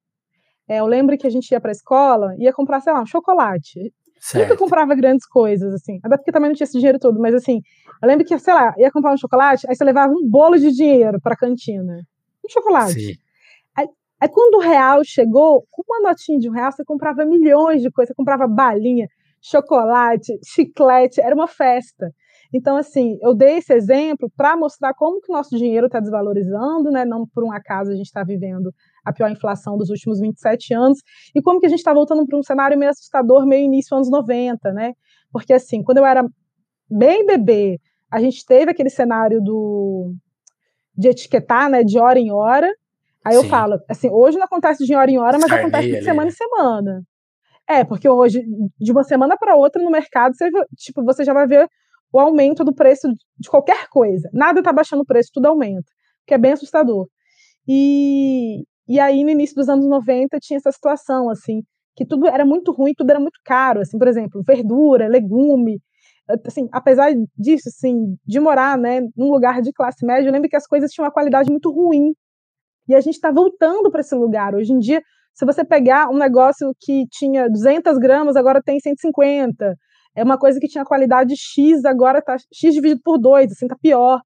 É, eu lembro que a gente ia para a escola, ia comprar, sei lá, um chocolate. Certo. Nunca comprava grandes coisas, assim. Até porque também não tinha esse dinheiro todo, mas assim, eu lembro que, sei lá, ia comprar um chocolate, aí você levava um bolo de dinheiro para a cantina um chocolate. Sim. Aí, aí, quando o real chegou, com uma notinha de um real, você comprava milhões de coisas, você comprava balinha, chocolate, chiclete, era uma festa. Então, assim, eu dei esse exemplo para mostrar como que o nosso dinheiro está desvalorizando, né? Não por um acaso a gente está vivendo a pior inflação dos últimos 27 anos, e como que a gente está voltando para um cenário meio assustador, meio início anos 90, né? Porque, assim, quando eu era bem bebê, a gente teve aquele cenário do de etiquetar, né, de hora em hora. Aí Sim. eu falo, assim, hoje não acontece de hora em hora, mas acontece de semana em semana. É, porque hoje, de uma semana para outra no mercado, você, tipo, você já vai ver o aumento do preço de qualquer coisa. Nada está baixando o preço, tudo aumenta, que é bem assustador. E, e aí, no início dos anos 90, tinha essa situação, assim, que tudo era muito ruim, tudo era muito caro, assim, por exemplo, verdura, legume, assim, apesar disso, assim, de morar, né, num lugar de classe média, eu lembro que as coisas tinham uma qualidade muito ruim. E a gente está voltando para esse lugar. Hoje em dia, se você pegar um negócio que tinha 200 gramas, agora tem 150. É uma coisa que tinha qualidade X, agora está X dividido por 2, assim, tá pior.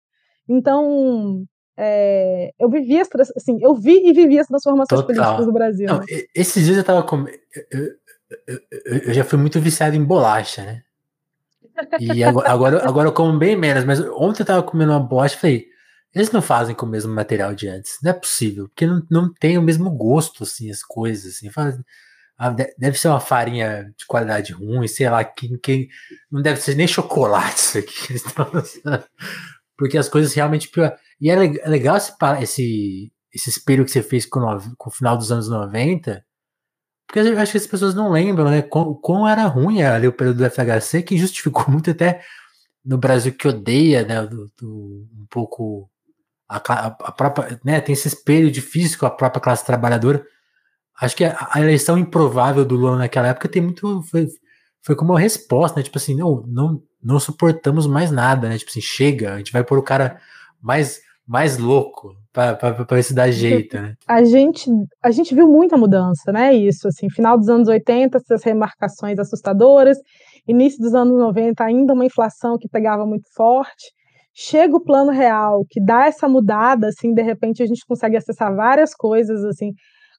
Então, é, eu vivi as, assim, eu vi e vivi as transformações Total. políticas do Brasil. Não, esses dias eu tava com. Eu, eu, eu, já fui muito viciado em bolacha, né? E agora, agora, agora eu como bem menos, mas ontem eu tava comendo uma bosta e falei, eles não fazem com o mesmo material de antes. Não é possível, porque não, não tem o mesmo gosto, assim, as coisas, assim. Faz, ah, deve ser uma farinha de qualidade ruim, sei lá, que, que não deve ser nem chocolate isso aqui. Porque as coisas realmente pior. E é, é legal esse, esse, esse espelho que você fez com, com o final dos anos 90, Porque eu acho que as pessoas não lembram, né? Como, era ruim ali o período do FHC, que justificou muito até no Brasil que odeia, né? Do, do, um pouco a, a, própria, né? Tem esse espelho difícil com a própria classe trabalhadora. Acho que a, a eleição improvável do Lula naquela época tem muito. Foi, foi como uma resposta, né? Tipo assim, não, não, não suportamos mais nada, né? Tipo assim, chega, a gente vai pôr o cara mais, mais louco para ver se dá jeito, né? A gente, a gente viu muita mudança, né? Isso, assim, final dos anos 80, essas remarcações assustadoras, início dos anos 90, ainda uma inflação que pegava muito forte. Chega o plano real, que dá essa mudada, assim, de repente a gente consegue acessar várias coisas, assim,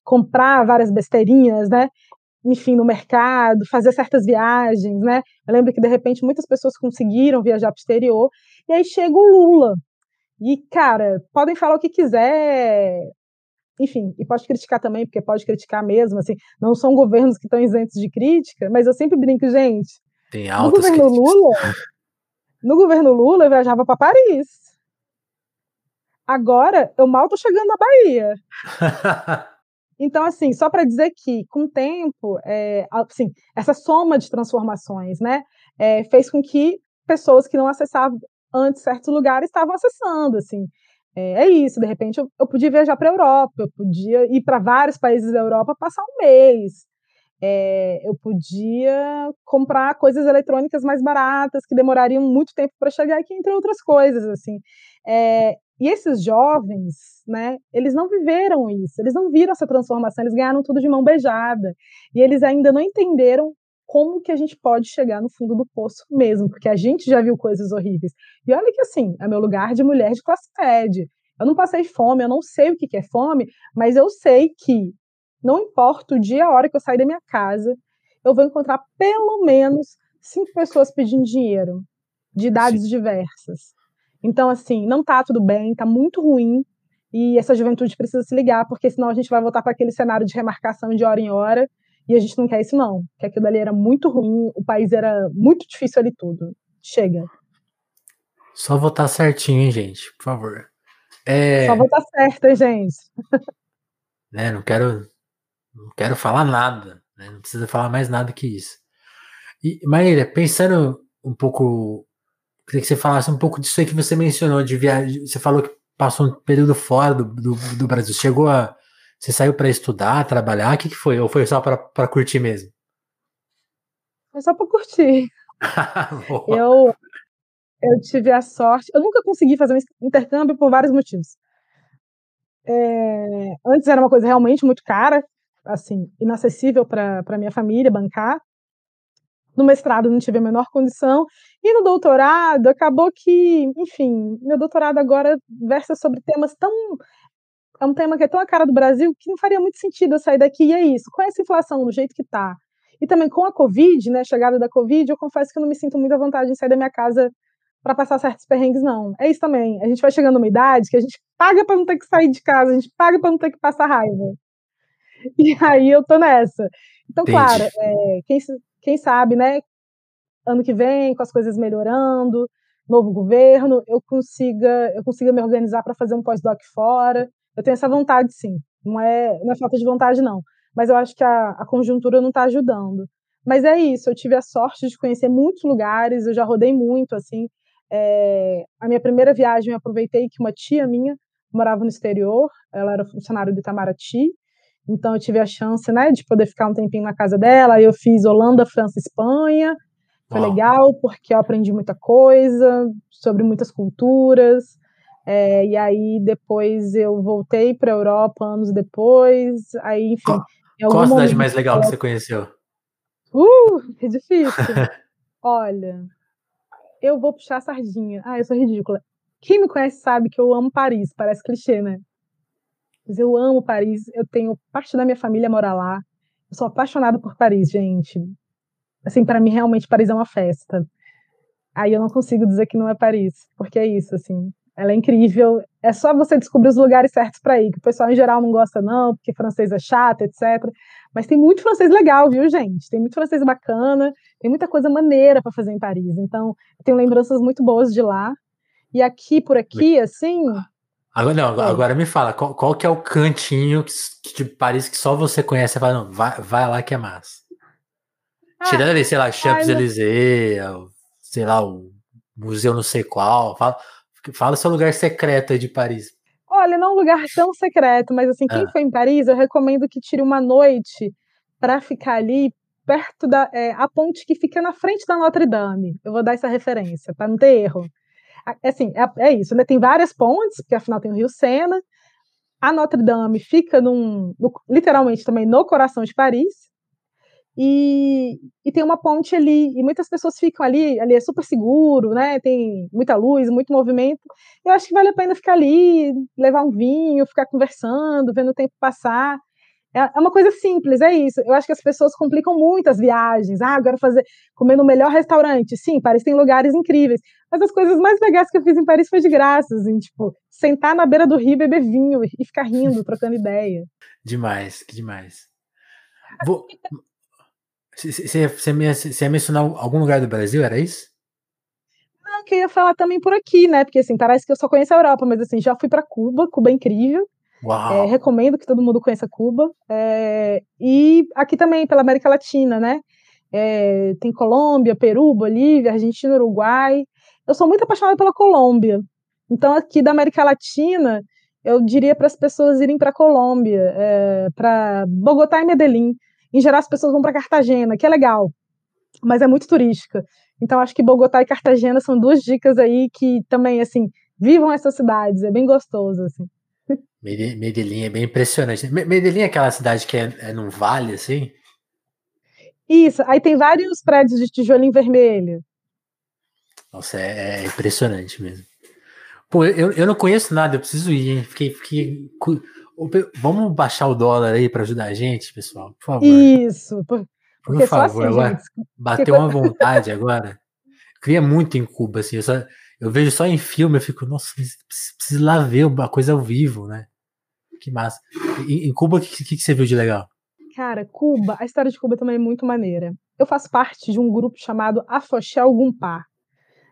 comprar várias besteirinhas, né? Enfim, no mercado, fazer certas viagens, né? Eu lembro que de repente muitas pessoas conseguiram viajar para o exterior, e aí chega o Lula, e, cara, podem falar o que quiser, enfim, e pode criticar também, porque pode criticar mesmo, assim, não são governos que estão isentos de crítica, mas eu sempre brinco, gente. Tem no governo críticas. Lula, no governo Lula eu viajava para Paris. Agora eu mal tô chegando na Bahia. Então, assim, só para dizer que, com o tempo, é, assim, essa soma de transformações, né, é, fez com que pessoas que não acessavam antes certos lugares estavam acessando, assim. É, é isso, de repente eu, eu podia viajar para a Europa, eu podia ir para vários países da Europa passar um mês. É, eu podia comprar coisas eletrônicas mais baratas que demorariam muito tempo para chegar aqui, entre outras coisas, assim. E esses jovens, né, eles não viveram isso, eles não viram essa transformação, eles ganharam tudo de mão beijada. E eles ainda não entenderam como que a gente pode chegar no fundo do poço mesmo, porque a gente já viu coisas horríveis. E olha que assim, é meu lugar de mulher de classe média. Eu não passei fome, eu não sei o que é fome, mas eu sei que não importa o dia, a hora que eu sair da minha casa, eu vou encontrar pelo menos cinco pessoas pedindo dinheiro, de idades Sim. diversas. Então, assim, não tá tudo bem, tá muito ruim, e essa juventude precisa se ligar, porque senão a gente vai voltar para aquele cenário de remarcação de hora em hora, e a gente não quer isso, não. Que aquilo ali era muito ruim, o país era muito difícil ali tudo. Chega. Só votar certinho, hein, gente, por favor. É... Só votar certo, hein, gente. né, não quero. Não quero falar nada. Né, não precisa falar mais nada que isso. E, Maíra, pensando um pouco. Queria que você falasse um pouco disso aí que você mencionou, de viagem. Você falou que passou um período fora do, do, do Brasil. Chegou a você saiu para estudar, trabalhar? O que, que foi? Ou foi só para curtir mesmo? Foi só para curtir. eu, eu tive a sorte. Eu nunca consegui fazer um intercâmbio por vários motivos. É, antes era uma coisa realmente muito cara, assim, inacessível para minha família bancar. No mestrado não tive a menor condição. E no doutorado, acabou que, enfim, meu doutorado agora versa sobre temas tão é um tema que é tão a cara do Brasil que não faria muito sentido eu sair daqui. E é isso. Com essa inflação do jeito que está, e também com a Covid, né, chegada da Covid, eu confesso que eu não me sinto muito à vontade em sair da minha casa para passar certos perrengues, não. É isso também. A gente vai chegando numa idade que a gente paga para não ter que sair de casa, a gente paga para não ter que passar raiva. E aí eu tô nessa. Então, Entendi. claro, é, quem, quem sabe, né, ano que vem, com as coisas melhorando, novo governo, eu consiga, eu consiga me organizar para fazer um pós-doc fora. Eu tenho essa vontade, sim. Não é, não é falta de vontade, não. Mas eu acho que a, a conjuntura não está ajudando. Mas é isso, eu tive a sorte de conhecer muitos lugares, eu já rodei muito, assim. É, a minha primeira viagem eu aproveitei que uma tia minha morava no exterior, ela era funcionária do Itamaraty, então eu tive a chance, né, de poder ficar um tempinho na casa dela, eu fiz Holanda, França, Espanha, foi Uau. legal, porque eu aprendi muita coisa sobre muitas culturas, é, e aí depois eu voltei para a Europa anos depois. Aí, enfim. Qual, qual a cidade mais legal que você conheceu? Uh, é difícil. Olha, eu vou puxar a sardinha. Ah, eu sou ridícula. Quem me conhece sabe que eu amo Paris, parece clichê, né? Mas eu amo Paris, eu tenho parte da minha família mora lá. Eu sou apaixonada por Paris, gente. Assim, para mim realmente Paris é uma festa. Aí eu não consigo dizer que não é Paris, porque é isso, assim. Ela é incrível. É só você descobrir os lugares certos para ir, que o pessoal em geral não gosta, não, porque francês é chato, etc. Mas tem muito francês legal, viu, gente? Tem muito francês bacana, tem muita coisa maneira para fazer em Paris. Então, eu tenho lembranças muito boas de lá. E aqui por aqui, assim. Agora, não, agora me fala, qual, qual, que é o cantinho que, de Paris que só você conhece? Você fala, não, vai, vai lá que é massa. Ah, Tirando ali, sei lá, Champs-Élysées, sei lá, o museu não sei qual. Fala, fala seu lugar secreto aí de Paris. Olha, não é um lugar tão secreto, mas assim, quem ah. foi em Paris, eu recomendo que tire uma noite para ficar ali perto da é, a ponte que fica na frente da Notre Dame. Eu vou dar essa referência para não ter erro. Assim, é, é isso, né? Tem várias pontes, porque afinal tem o Rio Sena. A Notre Dame fica num, no, literalmente também no coração de Paris. E, e, tem uma ponte ali, e muitas pessoas ficam ali, ali é super seguro, né? Tem muita luz, muito movimento. Eu acho que vale a pena ficar ali, levar um vinho, ficar conversando, vendo o tempo passar. É, é uma coisa simples, é isso. Eu acho que as pessoas complicam muito as viagens. Ah, eu quero fazer, comer no melhor restaurante. Sim, Paris tem lugares incríveis. Mas as coisas mais legais que eu fiz em Paris foi de graça, assim, tipo, sentar na beira do rio, beber vinho e ficar rindo, trocando ideia. Demais, que demais. Vou, você, você, ia mencionar algum lugar do Brasil, era isso? Não, que eu ia falar também por aqui, né? Porque assim, parece que eu só conheço a Europa, mas assim, já fui para Cuba, Cuba é incrível. É, recomendo que todo mundo conheça Cuba. É, e aqui também, pela América Latina, né? É, tem Colômbia, Peru, Bolívia, Argentina, Uruguai. Eu sou muito apaixonada pela Colômbia. Então, aqui da América Latina, eu diria para as pessoas irem para Colômbia, é, para Bogotá e Medellín. Em geral, as pessoas vão para Cartagena, que é legal, mas é muito turística. Então, acho que Bogotá e Cartagena são duas dicas aí que também, assim, vivam essas cidades, é bem gostoso, assim. Medellín é bem impressionante. Medellín é aquela cidade que é, é num vale, assim? Isso, aí tem vários prédios de tijolinho vermelho. Nossa, é, é impressionante mesmo. Pô, eu, eu não conheço nada, eu preciso ir, hein? Fiquei, fiquei Vamos baixar o dólar aí para ajudar a gente, pessoal, por favor. Isso, por, por favor. Assim, agora, gente, bateu uma vontade agora. Eu queria muito em Cuba, assim. Eu, só, eu vejo só em filme, eu fico, nossa, preciso lá ver uma coisa ao vivo, né? Que massa. Em, em Cuba, o que, que, que você viu de legal? Cara, Cuba, a história de Cuba também é muito maneira. Eu faço parte de um grupo chamado Afoxé Algumpá.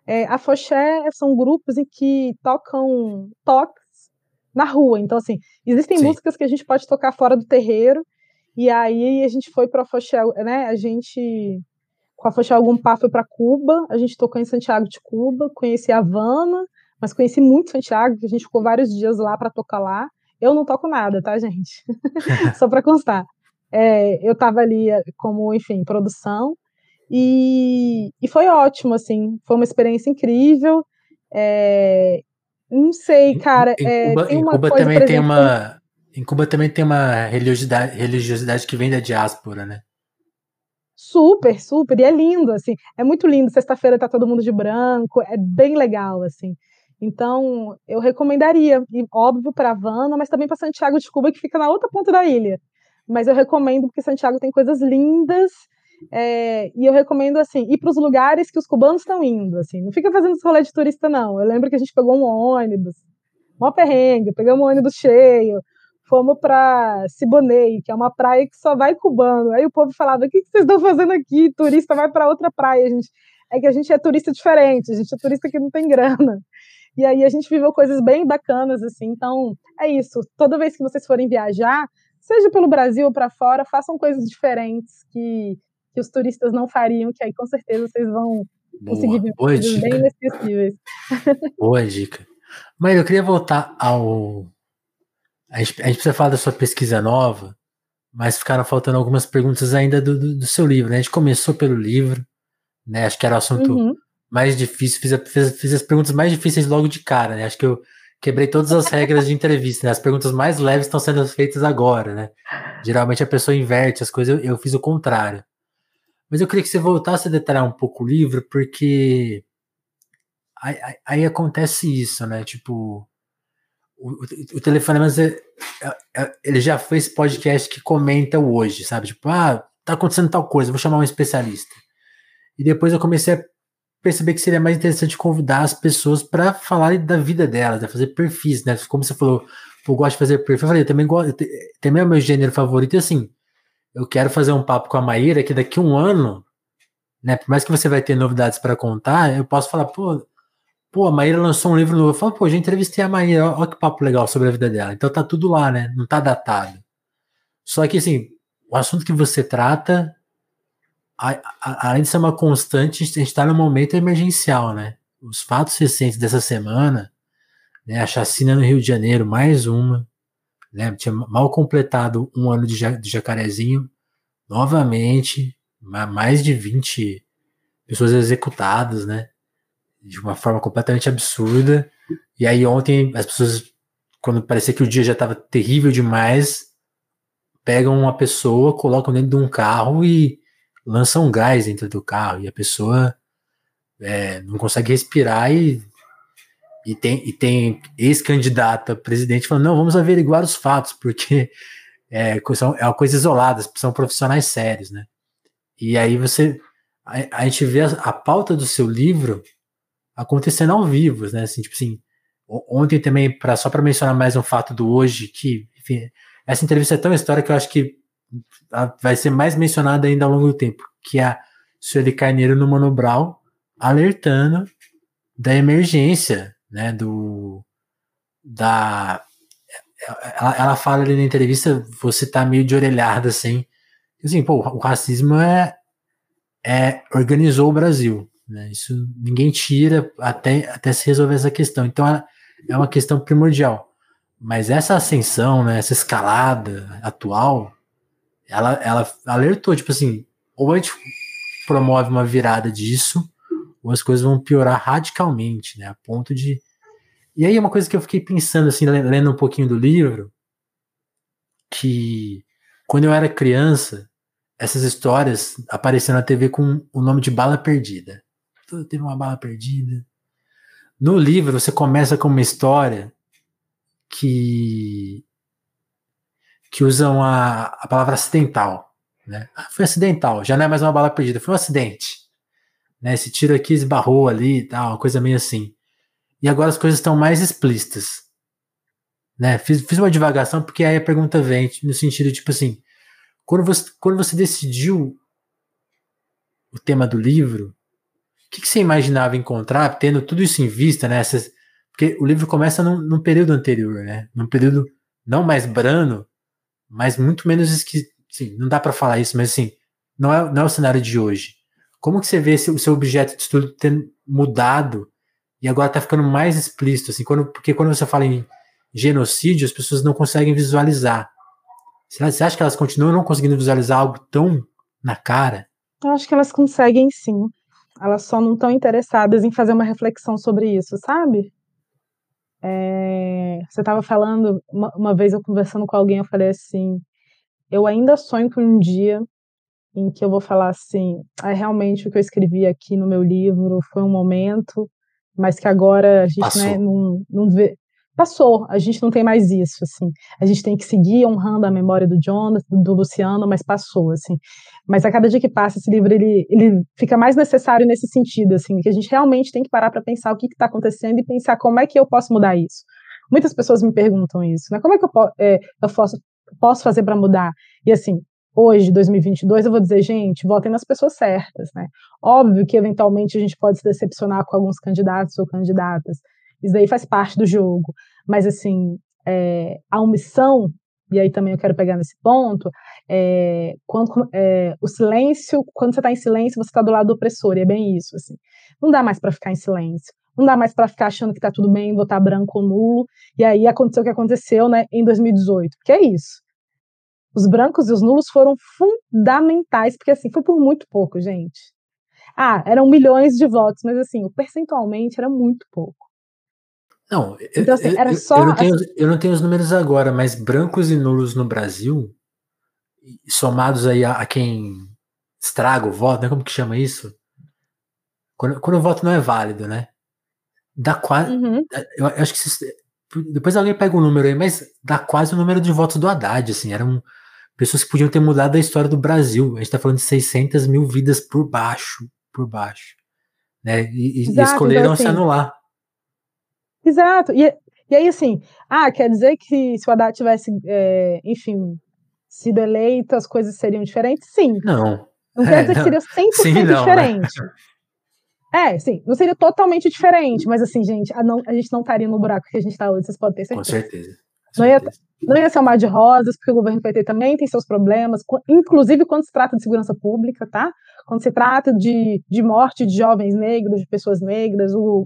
É, Afoxé são grupos em que tocam toques na rua. Então, assim, existem Sim. músicas que a gente pode tocar fora do terreiro, e aí a gente foi para a Fochel, né? A gente, com a Fochel Gumpá, foi para Cuba, a gente tocou em Santiago de Cuba, conheci Havana, mas conheci muito Santiago, a gente ficou vários dias lá para tocar lá. Eu não toco nada, tá, gente? Só para constar. É, eu estava ali eh, como, enfim, produção, e, e foi ótimo, assim, foi uma experiência incrível. É, não sei, cara. Em, é, Cuba, tem uma Cuba coisa, também tem uma. Em Cuba também tem uma religiosidade, religiosidade que vem da diáspora, né? Super, super. E é lindo, assim. É muito lindo. Sexta-feira tá todo mundo de branco. É bem legal, assim. Então, eu recomendaria, e óbvio, para Havana, mas também para Santiago de Cuba, que fica na outra ponta da ilha. Mas eu recomendo porque Santiago tem coisas lindas é, e eu recomendo, assim, ir para os lugares que os cubanos estão indo, assim. Não fica fazendo esse rolê de turista, não. Eu lembro que a gente pegou um ônibus, mó perrengue, pegamos um ônibus cheio, fomos para Siboney, que é uma praia que só vai cubano. Aí o povo falava, o que, vocês estão fazendo aqui? Turista vai para outra praia. A gente, é que a gente é turista diferente, a gente é turista que não tem grana. E aí a gente viveu coisas bem bacanas, assim. Então, é isso. Toda vez que vocês forem viajar, seja pelo Brasil ou para fora, façam coisas diferentes que que os turistas não fariam, que aí com certeza vocês vão conseguir ver coisas bem inesquecíveis. Boa dica. Mas eu queria voltar ao. A gente, a gente, precisa falar da sua pesquisa nova, mas ficaram faltando algumas perguntas ainda do, do, do seu livro. Né? A gente começou pelo livro, né? Acho que era o assunto uhum. mais difícil. Fiz, fiz, fiz, as perguntas mais difíceis logo de cara, né? Acho que eu quebrei todas as regras de entrevista. Né? As perguntas mais leves estão sendo feitas agora, né? Geralmente a pessoa inverte as coisas, eu, eu fiz o contrário. Mas eu queria que você voltasse a detalhar um pouco o livro, porque aí, aí, aí acontece isso, né? Tipo, o, o, Telefonemas, é, é, é, ele já esse podcast que comenta hoje, sabe? Tipo, ah, tá acontecendo tal coisa, vou chamar um especialista. E depois eu comecei a perceber que seria mais interessante convidar as pessoas para falar da vida delas, né? fazer perfis, né? Como você falou, eu gosto de fazer perfil. Eu falei, eu também gosto, também é o meu gênero favorito, e assim, eu quero fazer um papo com a Maíra que daqui um ano, né, por mais que você vai ter novidades para contar, eu posso falar, pô, pô, a Maíra lançou um livro novo. Eu falo, pô, já entrevistei a Maíra, olha que papo legal sobre a vida dela. Então tá tudo lá, né? Não tá datado. Só que, assim, o assunto que você trata, a, a, além de ser uma constante, a gente está num momento emergencial, né? Os fatos recentes dessa semana, né? A chacina no Rio de Janeiro, mais uma, né? Tinha mal completado um ano de, de jacarezinho, novamente, mais de 20 pessoas executadas, né? De uma forma completamente absurda. E aí ontem as pessoas, quando parecia que o dia já estava terrível demais, pegam uma pessoa, colocam dentro de um carro e lançam gás dentro do carro. E a pessoa é, não consegue respirar e, e tem, e tem ex-candidato a presidente falando, não, vamos averiguar os fatos, porque é, são, é uma coisa isolada, são profissionais sérios, né? E aí você a, a gente vê a, a, pauta do seu livro acontecendo ao vivo, né? Assim, tipo assim, ontem também, pra, só para mencionar mais um fato do hoje, que, enfim, essa entrevista é tão histórica que eu acho que vai ser mais mencionada ainda ao longo do tempo, que é a Sueli Carneiro no Mano Brown alertando da emergência, né, do da ela, ela fala ali na entrevista, você tá meio de orelhada assim, assim, pô, o racismo é é, organizou o Brasil. Né? Isso ninguém tira até, até se resolver essa questão. Então é, é uma questão primordial. Mas essa ascensão, né, essa escalada atual, ela, ela alertou, tipo assim, ou a gente promove uma virada disso, ou as coisas vão piorar radicalmente, né, a ponto de... E aí uma coisa que eu fiquei pensando, assim, lendo um pouquinho do livro, que quando eu era criança, essas histórias apareceram na TV com o nome de Bala Perdida. Teve uma bala perdida. No livro, você começa com uma história que que usam a, a palavra acidental. Né? Ah, foi acidental, já não é mais uma bala perdida, foi um acidente. Né? Esse tiro aqui esbarrou ali e tal, uma coisa meio assim. E agora as coisas estão mais explícitas. Né? Fiz, fiz uma divagação porque aí a pergunta vem no sentido tipo assim: quando você, quando você decidiu o tema do livro, que, que, você imaginava encontrar, tendo tudo isso em vista, né? Essas, porque o livro começa num, num, período anterior, né? Num período não mais brano, mas muito menos esquisito. Sim, não dá para falar isso, mas assim, não é, não é o cenário de hoje. Como que você vê esse, o seu objeto de estudo tendo mudado e agora tá ficando mais explícito, assim, quando, porque quando você fala em genocídio, as pessoas não conseguem visualizar. Você acha que elas continuam não conseguindo visualizar algo tão na cara? Eu acho que elas conseguem sim. Elas só não estão interessadas em fazer uma reflexão sobre isso, sabe? É, você estava falando, uma, uma, vez eu conversando com alguém, eu falei assim: eu ainda sonho com um dia em que eu vou falar assim, ah, realmente o que eu escrevi aqui no meu livro foi um momento, mas que agora a gente né, não, não vê passou, a gente não tem mais isso, assim. A gente tem que seguir honrando a memória do Jonas, do Luciano, mas passou, assim. Mas a cada dia que passa, esse livro, ele, ele fica mais necessário nesse sentido, assim, que a gente realmente tem que parar para pensar o que está acontecendo e pensar como é que eu posso mudar isso. Muitas pessoas me perguntam isso, né? Como é que eu, é, eu posso, posso fazer para mudar? E assim, hoje, 2022, eu vou dizer, gente, votem nas pessoas certas, né? Óbvio que eventualmente a gente pode se decepcionar com alguns candidatos ou candidatas, isso daí faz parte do jogo. Mas, assim, é, a omissão, e aí também eu quero pegar nesse ponto, é, quando é, o silêncio, quando você está em silêncio, você está do lado do opressor, e é bem isso, assim. Não dá mais para ficar em silêncio. Não dá mais para ficar achando que está tudo bem, votar branco ou nulo, e aí aconteceu o que aconteceu né, em 2018. Porque é isso. Os brancos e os nulos foram fundamentais, porque assim, foi por muito pouco, gente. Ah, eram milhões de votos, mas assim, percentualmente era muito pouco. Não, então, assim, era eu, só. Eu não, tenho, eu não tenho os números agora, mas brancos e nulos no Brasil, somados aí a, a quem estraga o voto, né? Como que chama isso? Quando, quando o voto não é válido, né? Dá quase. Uhum. Eu, eu, acho que se, depois alguém pega o um número aí, mas dá quase o número de votos do Haddad, assim. Eram pessoas que podiam ter mudado a história do Brasil. A gente tá falando de 600 mil vidas por baixo, por baixo. Né? E, Exato, e escolheram então, assim, se anular. Exato. E, e aí, assim, ah, quer dizer que se o Haddad tivesse, é, enfim, sido eleito, as coisas seriam diferentes? Sim. Não. Não quer é, dizer não. que seria 100% Sim, não, né? diferente. Né? É, sim, não seria totalmente diferente, mas assim, gente, a, não, a gente não estaria no buraco que a gente está hoje, vocês podem ter certeza. Com certeza. Com não, ia, não ia ser um mar de rosas, porque o governo PT também tem seus problemas, inclusive quando se trata de segurança pública, tá? Quando se trata de, de morte de jovens negros, de pessoas negras, o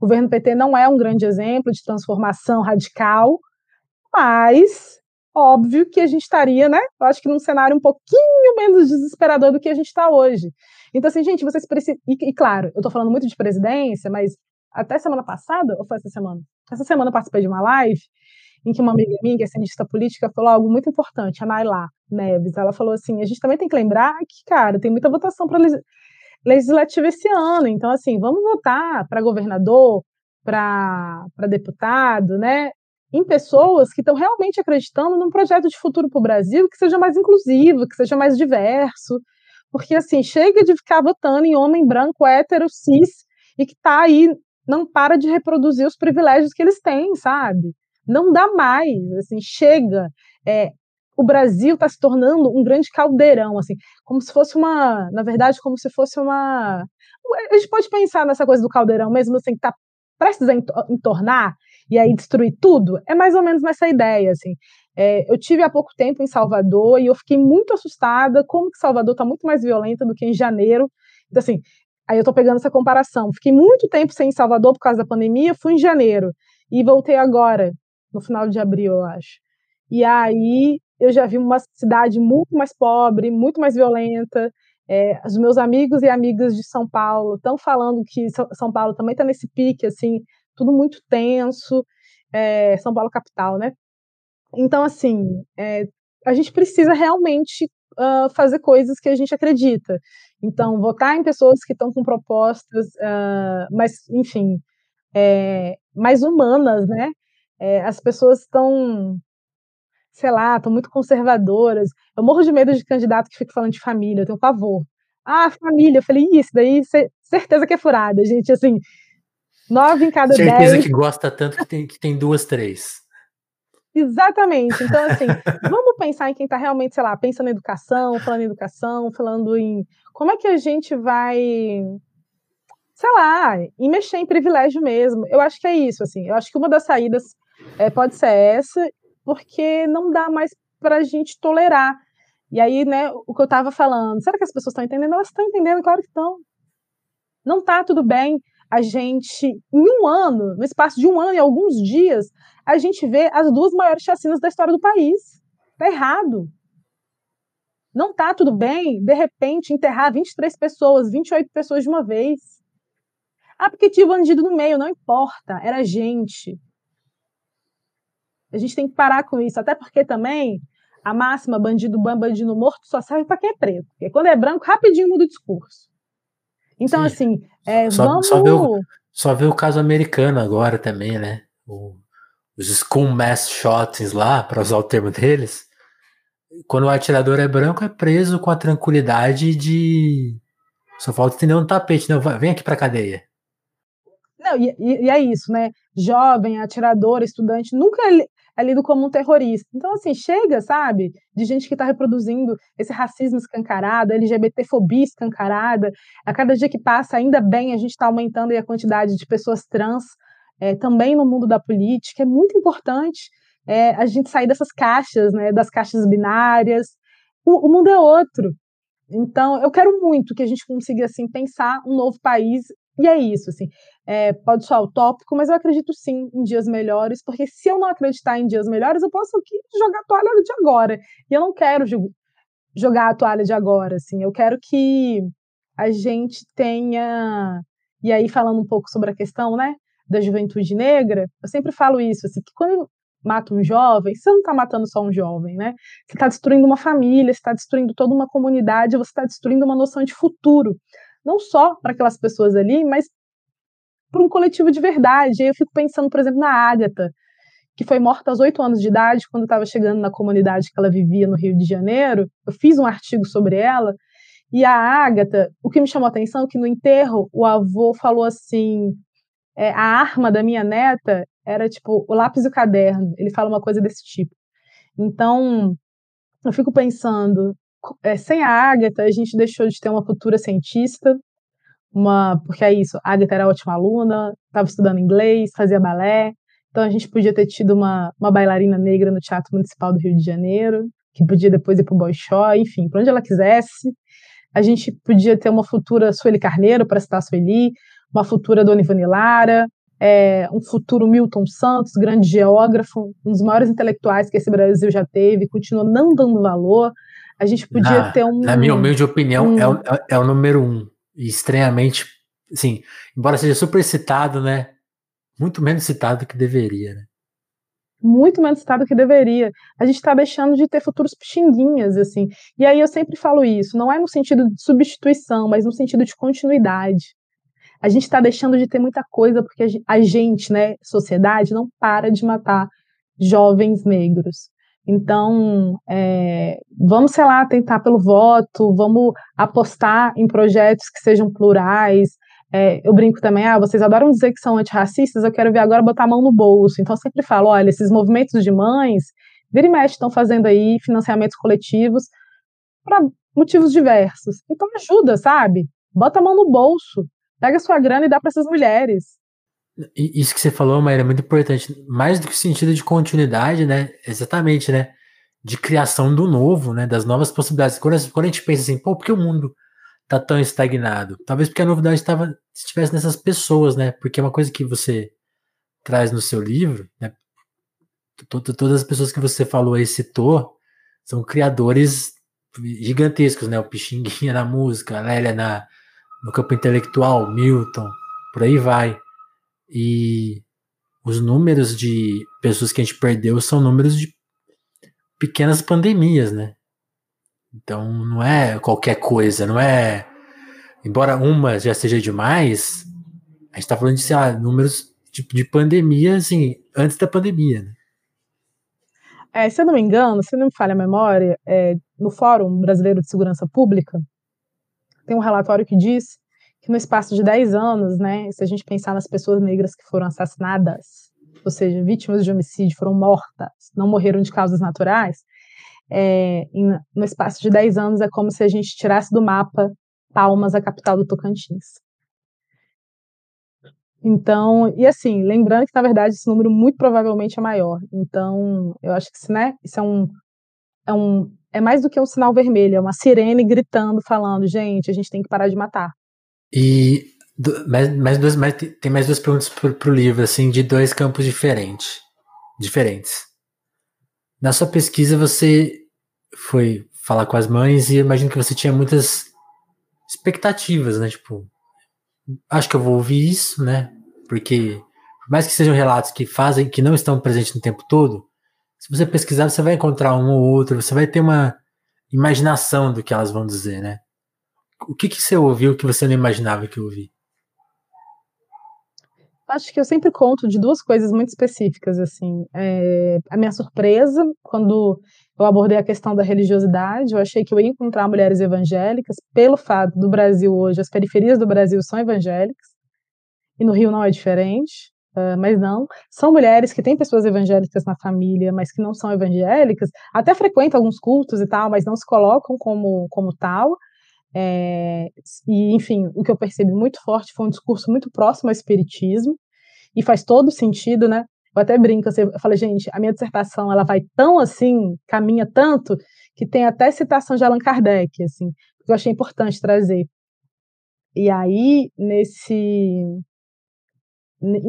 governo PT não é um grande exemplo de transformação radical, mas óbvio que a gente estaria, né? Eu acho que num cenário um pouquinho menos desesperador do que a gente está hoje. Então, assim, gente, vocês precisam. E, e, claro, eu tô falando muito de presidência, mas até semana passada, ou foi essa semana? Essa semana eu participei de uma live em que uma amiga minha, que é cientista política, falou algo muito importante, a Naila Neves. Ela falou assim: a gente também tem que lembrar que, cara, tem muita votação para legislativa esse ano. Então, assim, vamos votar para governador, para deputado, né? Em pessoas que estão realmente acreditando num projeto de futuro para o Brasil que seja mais inclusivo, que seja mais diverso. Porque, assim, chega de ficar votando em homem branco, hétero, cis, e que está aí, não para de reproduzir os privilégios que eles têm, sabe? Não dá mais, assim, chega. É, o Brasil está se tornando um grande caldeirão, assim, como se fosse uma, na verdade, como se fosse uma. A gente pode pensar nessa coisa do caldeirão mesmo, assim, que está prestes a entornar e aí destruir tudo. É mais ou menos nessa ideia, assim. É, eu tive há pouco tempo em Salvador e eu fiquei muito assustada como que Salvador está muito mais violenta do que em janeiro. Então, assim, aí eu estou pegando essa comparação. Fiquei muito tempo sem em Salvador por causa da pandemia, fui em janeiro e voltei agora, no final de abril, eu acho. E aí eu já vi uma cidade muito mais pobre, muito mais violenta. É, os meus amigos e amigas de São Paulo estão falando que São Paulo também está nesse pique, assim, tudo muito tenso. É, São Paulo capital, né? Então, assim, é, a gente precisa realmente uh, fazer coisas que a gente acredita. Então, votar em pessoas que estão com propostas, uh, mas, enfim, é, mais humanas, né? É, as pessoas estão sei lá, estão muito conservadoras. Eu morro de medo de candidato que fica falando de família, eu tenho pavor. Ah, família, eu falei, isso daí certeza que é furada, gente, assim, nove em cada certeza dez. Certeza que gosta tanto que tem, que tem duas, três. Exatamente. Então, assim, vamos pensar em quem está realmente, sei lá, pensando em educação, falando em educação, falando em como é que a gente vai, sei lá, em mexer em privilégio mesmo. Eu acho que é isso, assim. Eu acho que uma das saídas é, pode ser essa, porque não dá mais para a gente tolerar. E aí, né, o que eu estava falando, será que as pessoas estão entendendo? Elas estão entendendo, claro que estão. Não está tudo bem a gente, em um ano, no espaço de um ano e alguns dias, a gente vê as duas maiores chacinas da história do país. Está errado. Não está tudo bem, de repente, enterrar 23 pessoas, 28 pessoas de uma vez. Ah, porque tinha bandido no meio, não importa, era gente. A gente tem que parar com isso, até porque também a máxima bandido bom, bandido morto só serve para quem é preto. Porque quando é branco, rapidinho muda o discurso. Então, Sim. assim, é, só, vamos. Só vê, o, só vê o caso americano agora também, né? O, os school mass shootings lá, para usar o termo deles. Quando o atirador é branco, é preso com a tranquilidade de. Só falta entender um tapete, não, vem aqui pra cadeia. Não, e, e, é isso, né? Jovem, atirador, estudante, nunca é lido como um terrorista. Então, assim, chega, sabe, de gente que está reproduzindo esse racismo escancarado, LGBTfobia escancarada. A cada dia que passa, ainda bem, a gente está aumentando a quantidade de pessoas trans é, também no mundo da política. É muito importante é, a gente sair dessas caixas, né, das caixas binárias. O, o mundo é outro. Então, eu quero muito que a gente consiga assim pensar um novo país e é isso, assim, é, pode soar utópico, mas eu acredito sim em dias melhores, porque se eu não acreditar em dias melhores, eu posso aqui jogar a toalha de agora. E eu não quero jogar a toalha de agora, assim, eu quero que a gente tenha. E aí, falando um pouco sobre a questão, né, da juventude negra, eu sempre falo isso, assim, que quando mata um jovem, você não está matando só um jovem, né? Você está destruindo uma família, você está destruindo toda uma comunidade, você está destruindo uma noção de futuro não só para aquelas pessoas ali, mas para um coletivo de verdade. Eu fico pensando, por exemplo, na Ágata, que foi morta aos oito anos de idade, quando estava chegando na comunidade que ela vivia no Rio de Janeiro. Eu fiz um artigo sobre ela. E a Ágata, o que me chamou a atenção é que no enterro o avô falou assim: é, a arma da minha neta era tipo o lápis e o caderno. Ele fala uma coisa desse tipo. Então, eu fico pensando, é, sem a Agatha, a gente deixou de ter uma futura cientista, uma, porque é isso, a Agatha era ótima aluna, estava estudando inglês, fazia balé, então a gente podia ter tido uma, uma bailarina negra no Teatro Municipal do Rio de Janeiro, que podia depois ir para o Bolshoi, enfim, para onde ela quisesse. A gente podia ter uma futura Sueli Carneiro, para citar a Sueli, uma futura Dona Ivone Lara, é, um futuro Milton Santos, grande geógrafo, um dos maiores intelectuais que esse Brasil já teve, continua não dando valor. A gente podia na, ter um. Na minha humilde opinião, um, é, o, é, é o número um. Estranhamente, assim, embora seja super citado, né? Muito menos citado do que deveria, né? Muito menos citado do que deveria. A gente está deixando de ter futuros pixinguinhas, assim. E aí eu sempre falo isso, não é no sentido de substituição, mas no sentido de continuidade a gente está deixando de ter muita coisa porque a gente, né, sociedade, não para de matar jovens negros. Então, é, vamos, sei lá, tentar pelo voto, vamos apostar em projetos que sejam plurais. É, eu brinco também, ah, vocês adoram dizer que são antirracistas, eu quero ver agora botar a mão no bolso. Então, sempre falo, olha, esses movimentos de mães, vira e mexe, estão fazendo aí financiamentos coletivos para motivos diversos. Então, ajuda, sabe? Bota a mão no bolso. Pega sua grana e dá para essas mulheres. Isso que você falou, Maíra, é muito importante. Mais do que o sentido de continuidade, né? Exatamente, né? De criação do novo, né? Das novas possibilidades. Quando, quando a gente pensa assim, pô, por que o mundo tá tão estagnado? Talvez porque a novidade estava estivesse nessas pessoas, né? Porque é uma coisa que você traz no seu livro, né? Todas as pessoas que você falou aí, citou, são criadores gigantescos, né? O Pixinguinha na música, a Lélia na, no campo intelectual, Milton, por aí vai. E os números de pessoas que a gente perdeu são números de pequenas pandemias, né? Então não é qualquer coisa, não é. Embora uma já seja demais, a gente tá falando de, sei lá, números de, de pandemia, assim, antes da pandemia, né? É, se eu não me engano, se não me falha a memória, é, no Fórum Brasileiro de Segurança Pública, tem um relatório que diz no espaço de 10 anos, né, se a gente pensar nas pessoas negras que foram assassinadas, ou seja, vítimas de homicídio, foram mortas, não morreram de causas naturais, é, em, no espaço de 10 anos é como se a gente tirasse do mapa Palmas, a capital do Tocantins. Então, e assim, lembrando que na verdade esse número muito provavelmente é maior. Então, eu acho que né, isso é um, é um é mais do que um sinal vermelho, é uma sirene gritando, falando, gente, a gente tem que parar de matar. E mais, duas, mais, tem mais duas perguntas pro, pro livro, assim, de dois campos diferentes. Diferentes. Na sua pesquisa, você foi falar com as mães e imagino que você tinha muitas expectativas, né? Tipo, acho que eu vou ouvir isso, né? Porque, por mais que sejam relatos que fazem, que não estão presentes no tempo todo, se você pesquisar, você vai encontrar um ou outro, você vai ter uma imaginação do que elas vão dizer, né? O que, que você ouviu que você não imaginava que ouvi? Acho que eu sempre conto de duas coisas muito específicas, assim. É, a minha surpresa, quando eu abordei a questão da religiosidade, eu achei que eu ia encontrar mulheres evangélicas, pelo fato do Brasil hoje, as periferias do Brasil são evangélicas, e no Rio não é diferente. Mas não. São mulheres que têm pessoas evangélicas na família, mas que não são evangélicas, até frequentam alguns cultos e tal, mas não se colocam como, como tal. É, e, enfim, o que eu percebi muito forte foi um discurso muito próximo ao espiritismo, e faz todo sentido, né? Eu até brinco, assim, eu falei, gente, a minha dissertação ela vai tão assim, caminha tanto, que tem até citação de Allan Kardec, assim, que eu achei importante trazer. E aí, nesse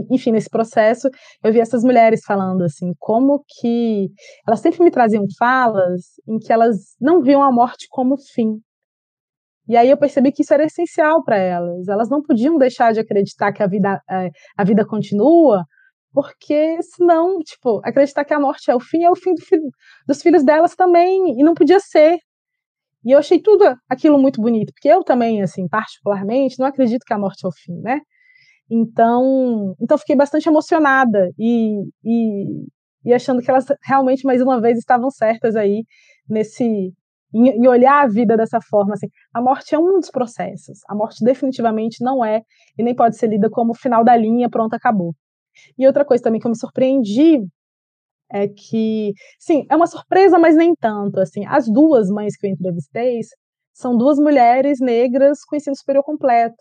enfim, nesse processo, eu vi essas mulheres falando assim, como que elas sempre me traziam falas em que elas não viam a morte como fim. E aí eu percebi que isso era essencial para elas. Elas não podiam deixar de acreditar que a vida, é, a vida continua, porque senão, tipo, acreditar que a morte é o fim, é o fim do filho, dos filhos delas também, e não podia ser. E eu achei tudo aquilo muito bonito, porque eu também, assim, particularmente, não acredito que a morte é o fim, né? Então, então fiquei bastante emocionada e, e, e, achando que elas realmente, mais uma vez, estavam certas aí nesse em, olhar a vida dessa forma. Assim, a morte é um dos processos. A morte definitivamente não é e nem pode ser lida como final da linha, pronto, acabou. E outra coisa também que eu me surpreendi é que, sim, é uma surpresa, mas nem tanto. Assim, as duas mães que eu entrevistei são duas mulheres negras com ensino superior completo.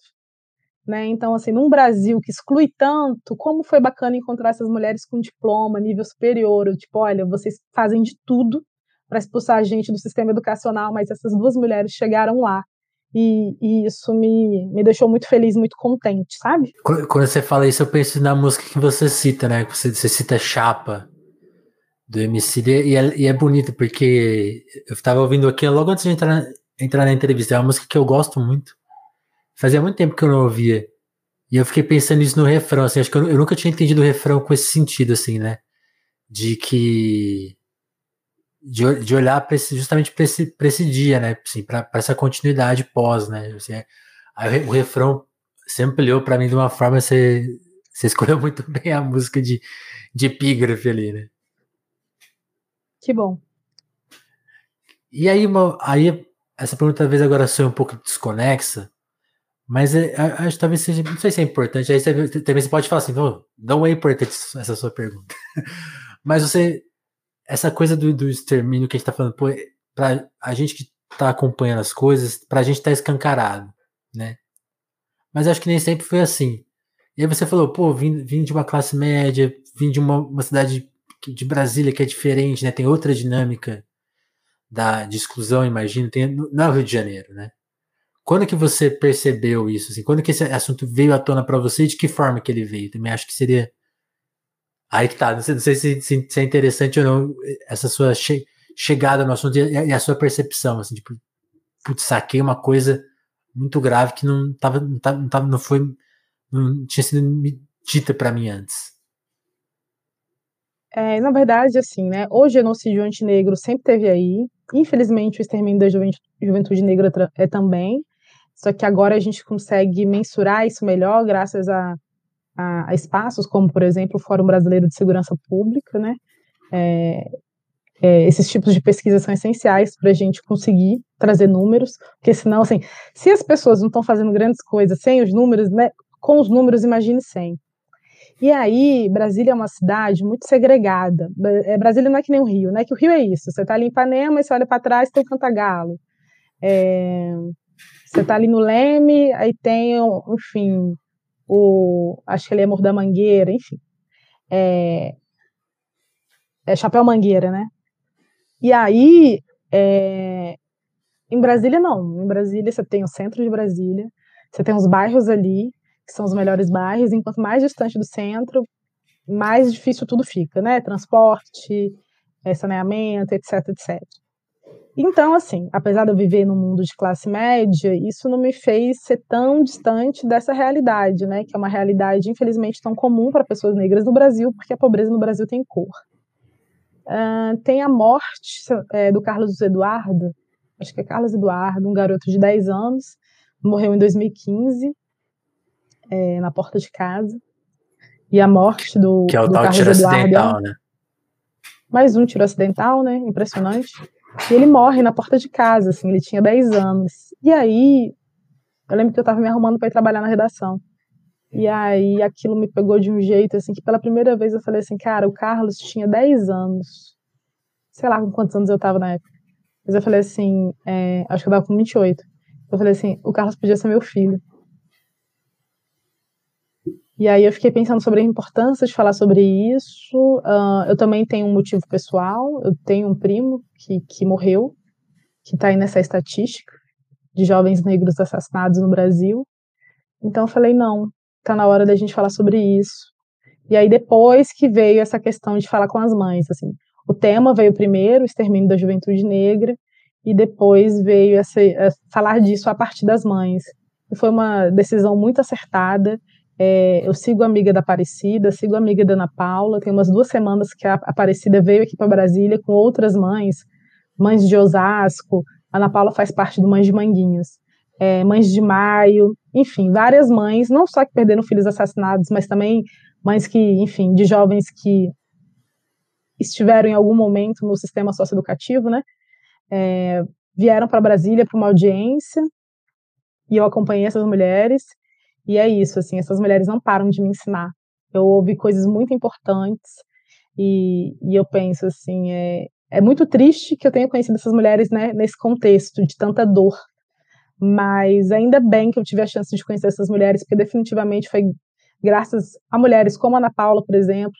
Né? Então, assim, num Brasil que exclui tanto, como foi bacana encontrar essas mulheres com diploma, nível superior, tipo, olha, vocês fazem de tudo para expulsar a gente do sistema educacional, mas essas duas mulheres chegaram lá. E, e, isso me, me deixou muito feliz, muito contente, sabe? Quando você fala isso, eu penso na música que você cita, né? Você, você cita Chapa, do MC, e é, e é bonito, porque eu estava ouvindo aqui logo antes de entrar, entrar na entrevista, é uma música que eu gosto muito. Fazia muito tempo que eu não ouvia. E eu fiquei pensando nisso no refrão, assim, acho que eu, eu nunca tinha entendido o refrão com esse sentido, assim, né? De que de, de olhar pra esse, justamente para esse, esse dia, né? Assim, para essa continuidade pós, né? Assim, aí o refrão sempre olhou para mim de uma forma, você, você escolheu muito bem a música de, de epígrafe ali, né? Que bom. E aí, aí essa pergunta talvez agora seja um pouco desconexa, mas é, acho que talvez seja, não sei se é importante, aí você, também você pode falar assim, não é importante essa sua pergunta. mas você essa coisa do, do extermínio que a gente tá falando, pô, pra a gente que tá acompanhando as coisas, pra gente tá escancarado, né? Mas acho que nem sempre foi assim. E aí você falou, pô, vim, vim de uma classe média, vim de uma, uma cidade de Brasília que é diferente, né? Tem outra dinâmica da, de exclusão, imagino, tem, não é o Rio de Janeiro, né? Quando que você percebeu isso? Assim? Quando que esse assunto veio à tona para você e de que forma que ele veio? Também acho que seria Aí que tá, não sei, não sei se, se, se, é interessante ou não essa sua che chegada no assunto e a, e a, sua percepção, assim, tipo, putz, saquei uma coisa muito grave que não tava, não, tava, não, tava, não foi, não tinha sido dita para mim antes. É, na verdade, assim, né, o genocídio antinegro sempre teve aí, infelizmente o extermínio da juventude, juventude negra é também, só que agora a gente consegue mensurar isso melhor graças a a, a espaços como, por exemplo, o Fórum Brasileiro de Segurança Pública, né? É, é, esses tipos de pesquisa são essenciais para a gente conseguir trazer números, porque senão, assim, se as pessoas não estão fazendo grandes coisas sem os números, né, com os números, imagine sem. E aí, Brasília é uma cidade muito segregada. É, Brasília não é que nem o Rio, né? Que o Rio é isso. Você está ali em Ipanema e você olha para trás tem Cantagalo. É, você está ali no Leme, aí tem, enfim, o acho que ele é Morro da Mangueira, enfim. É, é Chapéu Mangueira, né? E aí, é, em Brasília não. Em Brasília você tem o centro de Brasília, você tem os bairros ali, que são os melhores bairros, enquanto mais distante do centro, mais difícil tudo fica, né? Transporte, é, saneamento, etc, etc. Então, assim, apesar de eu viver num mundo de classe média, isso não me fez ser tão distante dessa realidade, né? Que é uma realidade, infelizmente, tão comum para pessoas negras no Brasil, porque a pobreza no Brasil tem cor. Uh, tem a morte é, do Carlos Eduardo, acho que é Carlos Eduardo, um garoto de 10 anos, morreu em 2015, é, na porta de casa. E a morte do. Que é o do tal Carlos tiro Eduardo, acidental, né? Mais um tiro acidental, né? Impressionante. E ele morre na porta de casa, assim, ele tinha 10 anos. E aí, eu lembro que eu estava me arrumando para ir trabalhar na redação. E aí aquilo me pegou de um jeito, assim, que pela primeira vez eu falei assim, cara, o Carlos tinha 10 anos. Sei lá com quantos anos eu estava na época. Mas eu falei assim, é, acho que eu estava com 28. Eu falei assim, o Carlos podia ser meu filho. E aí eu fiquei pensando sobre a importância de falar sobre isso. Uh, eu também tenho um motivo pessoal. Eu tenho um primo que, que morreu, que está aí nessa estatística de jovens negros assassinados no Brasil. Então eu falei, não, está na hora da gente falar sobre isso. E aí depois que veio essa questão de falar com as mães, assim, o tema veio primeiro, o extermínio da juventude negra, e depois veio essa falar disso a partir das mães. E foi uma decisão muito acertada é, eu sigo a amiga da Aparecida, sigo a amiga da Ana Paula. Tem umas duas semanas que a Aparecida veio aqui para Brasília com outras mães, mães de Osasco. A Ana Paula faz parte do Mães de Manguinhos. É, mães de Maio, enfim, várias mães, não só que perderam filhos assassinados, mas também mães que, enfim, de jovens que estiveram em algum momento no sistema socioeducativo, né? É, vieram para Brasília para uma audiência e eu acompanhei essas mulheres e é isso, assim, essas mulheres não param de me ensinar. Eu ouvi coisas muito importantes e, e eu penso, assim, é, é muito triste que eu tenha conhecido essas mulheres né, nesse contexto de tanta dor. Mas ainda bem que eu tive a chance de conhecer essas mulheres, porque definitivamente foi graças a mulheres como Ana Paula, por exemplo,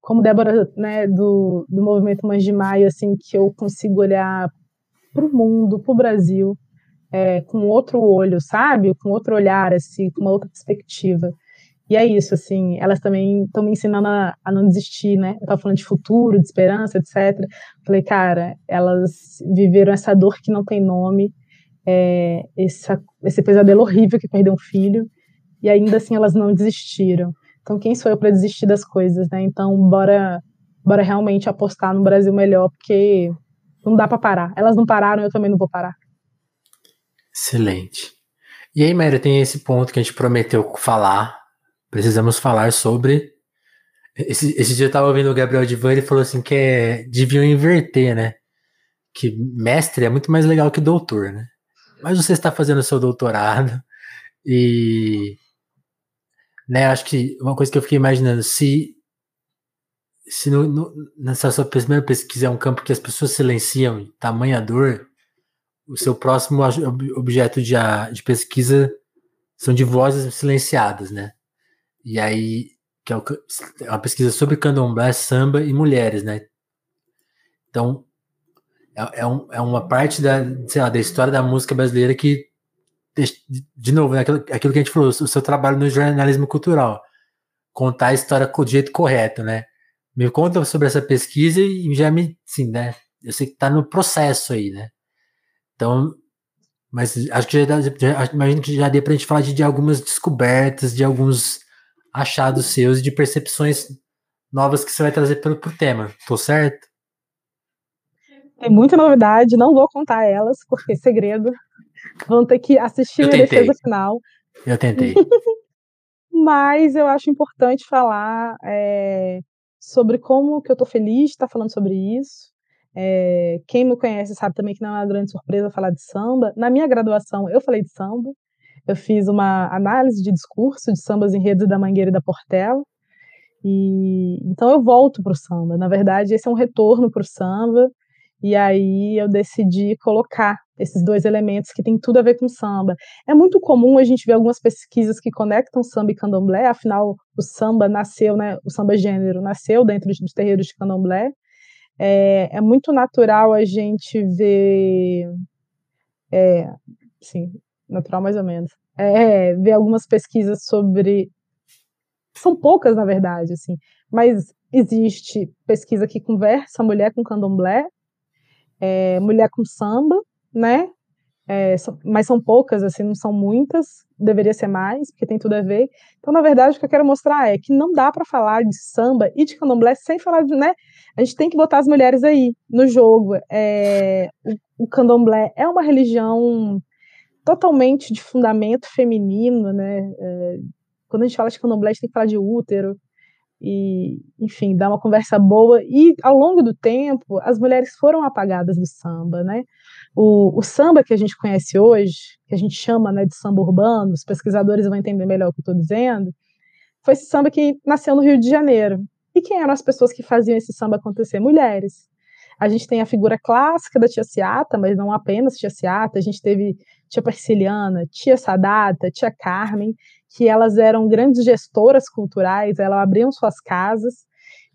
como Débora, né, do, do movimento Mães de Maio, assim, que eu consigo olhar para o mundo, para o Brasil, é, com outro olho, sabe? Com outro olhar, assim, com uma outra perspectiva. E é isso, assim, elas também estão me ensinando a, a, não desistir, né? Eu tava falando de futuro, de esperança, etc. Falei, cara, elas viveram essa dor que não tem nome, é, essa, esse pesadelo horrível que perdeu um filho, e ainda assim elas não desistiram. Então, quem sou eu para desistir das coisas, né? Então, bora, bora realmente apostar no Brasil melhor, porque não dá para parar. Elas não pararam, eu também não vou parar. Excelente. E aí, Maria, tem esse ponto que a gente prometeu falar. Precisamos falar sobre. Esse, esse dia eu tava ouvindo o Gabriel Divan, ele falou assim que é, deviam inverter, né? Que mestre é muito mais legal que doutor, né? Mas você está fazendo seu doutorado e né, acho que uma coisa que eu fiquei imaginando, se se no, no, nessa sua primeira pesquisa é um campo que as pessoas silenciam tamanha dor, o seu próximo objeto de, de pesquisa são de vozes silenciadas, né? E aí, que é, o, é uma pesquisa sobre candomblé, samba e mulheres, né? Então, é, é, um, é uma parte da, sei lá, da história da música brasileira que, de novo, é aquilo, aquilo que a gente falou, o seu trabalho no jornalismo cultural, contar a história do jeito correto, né? Me conta sobre essa pesquisa e já me, sim, né? Eu sei que está no processo aí, né? Então, mas acho que já, já imagino que já dê para a gente falar de, de, algumas descobertas, de alguns achados seus, de percepções novas que você vai trazer pelo pro tema. Tô certo? Tem muita novidade, não vou contar elas, porque é segredo. Vão ter que assistir a defesa final. Eu tentei. Mas eu acho importante falar é, sobre como que eu tô feliz de estar falando sobre isso. É, quem me conhece sabe também que não é uma grande surpresa falar de samba. Na minha graduação, eu falei de samba. Eu fiz uma análise de discurso de sambas enredos da Mangueira e da Portela. E então eu volto para o samba. Na verdade, esse é um retorno para o samba. E aí eu decidi colocar esses dois elementos que têm tudo a ver com samba. É muito comum a gente ver algumas pesquisas que conectam samba e candomblé, afinal o samba nasceu, né, o samba gênero nasceu dentro dos terreiros de candomblé. É, é muito natural a gente ver, é, sim, natural mais ou menos, é, ver algumas pesquisas sobre, são poucas na verdade, assim, mas existe pesquisa que conversa mulher com candomblé, é, mulher com samba, né? É, mas são poucas, assim, não são muitas, deveria ser mais, porque tem tudo a ver. Então, na verdade, o que eu quero mostrar é que não dá para falar de samba e de candomblé sem falar de, né? A gente tem que botar as mulheres aí no jogo. É, o, o candomblé é uma religião totalmente de fundamento feminino, né? É, quando a gente fala de candomblé, a gente tem que falar de útero, e, enfim, dar uma conversa boa. E ao longo do tempo, as mulheres foram apagadas do samba, né? O, o samba que a gente conhece hoje, que a gente chama né, de samba urbano, os pesquisadores vão entender melhor o que eu estou dizendo, foi esse samba que nasceu no Rio de Janeiro. E quem eram as pessoas que faziam esse samba acontecer? Mulheres. A gente tem a figura clássica da tia Ciata, mas não apenas tia Ciata, a gente teve tia Persiliana, tia Sadata, tia Carmen, que elas eram grandes gestoras culturais, elas abriam suas casas,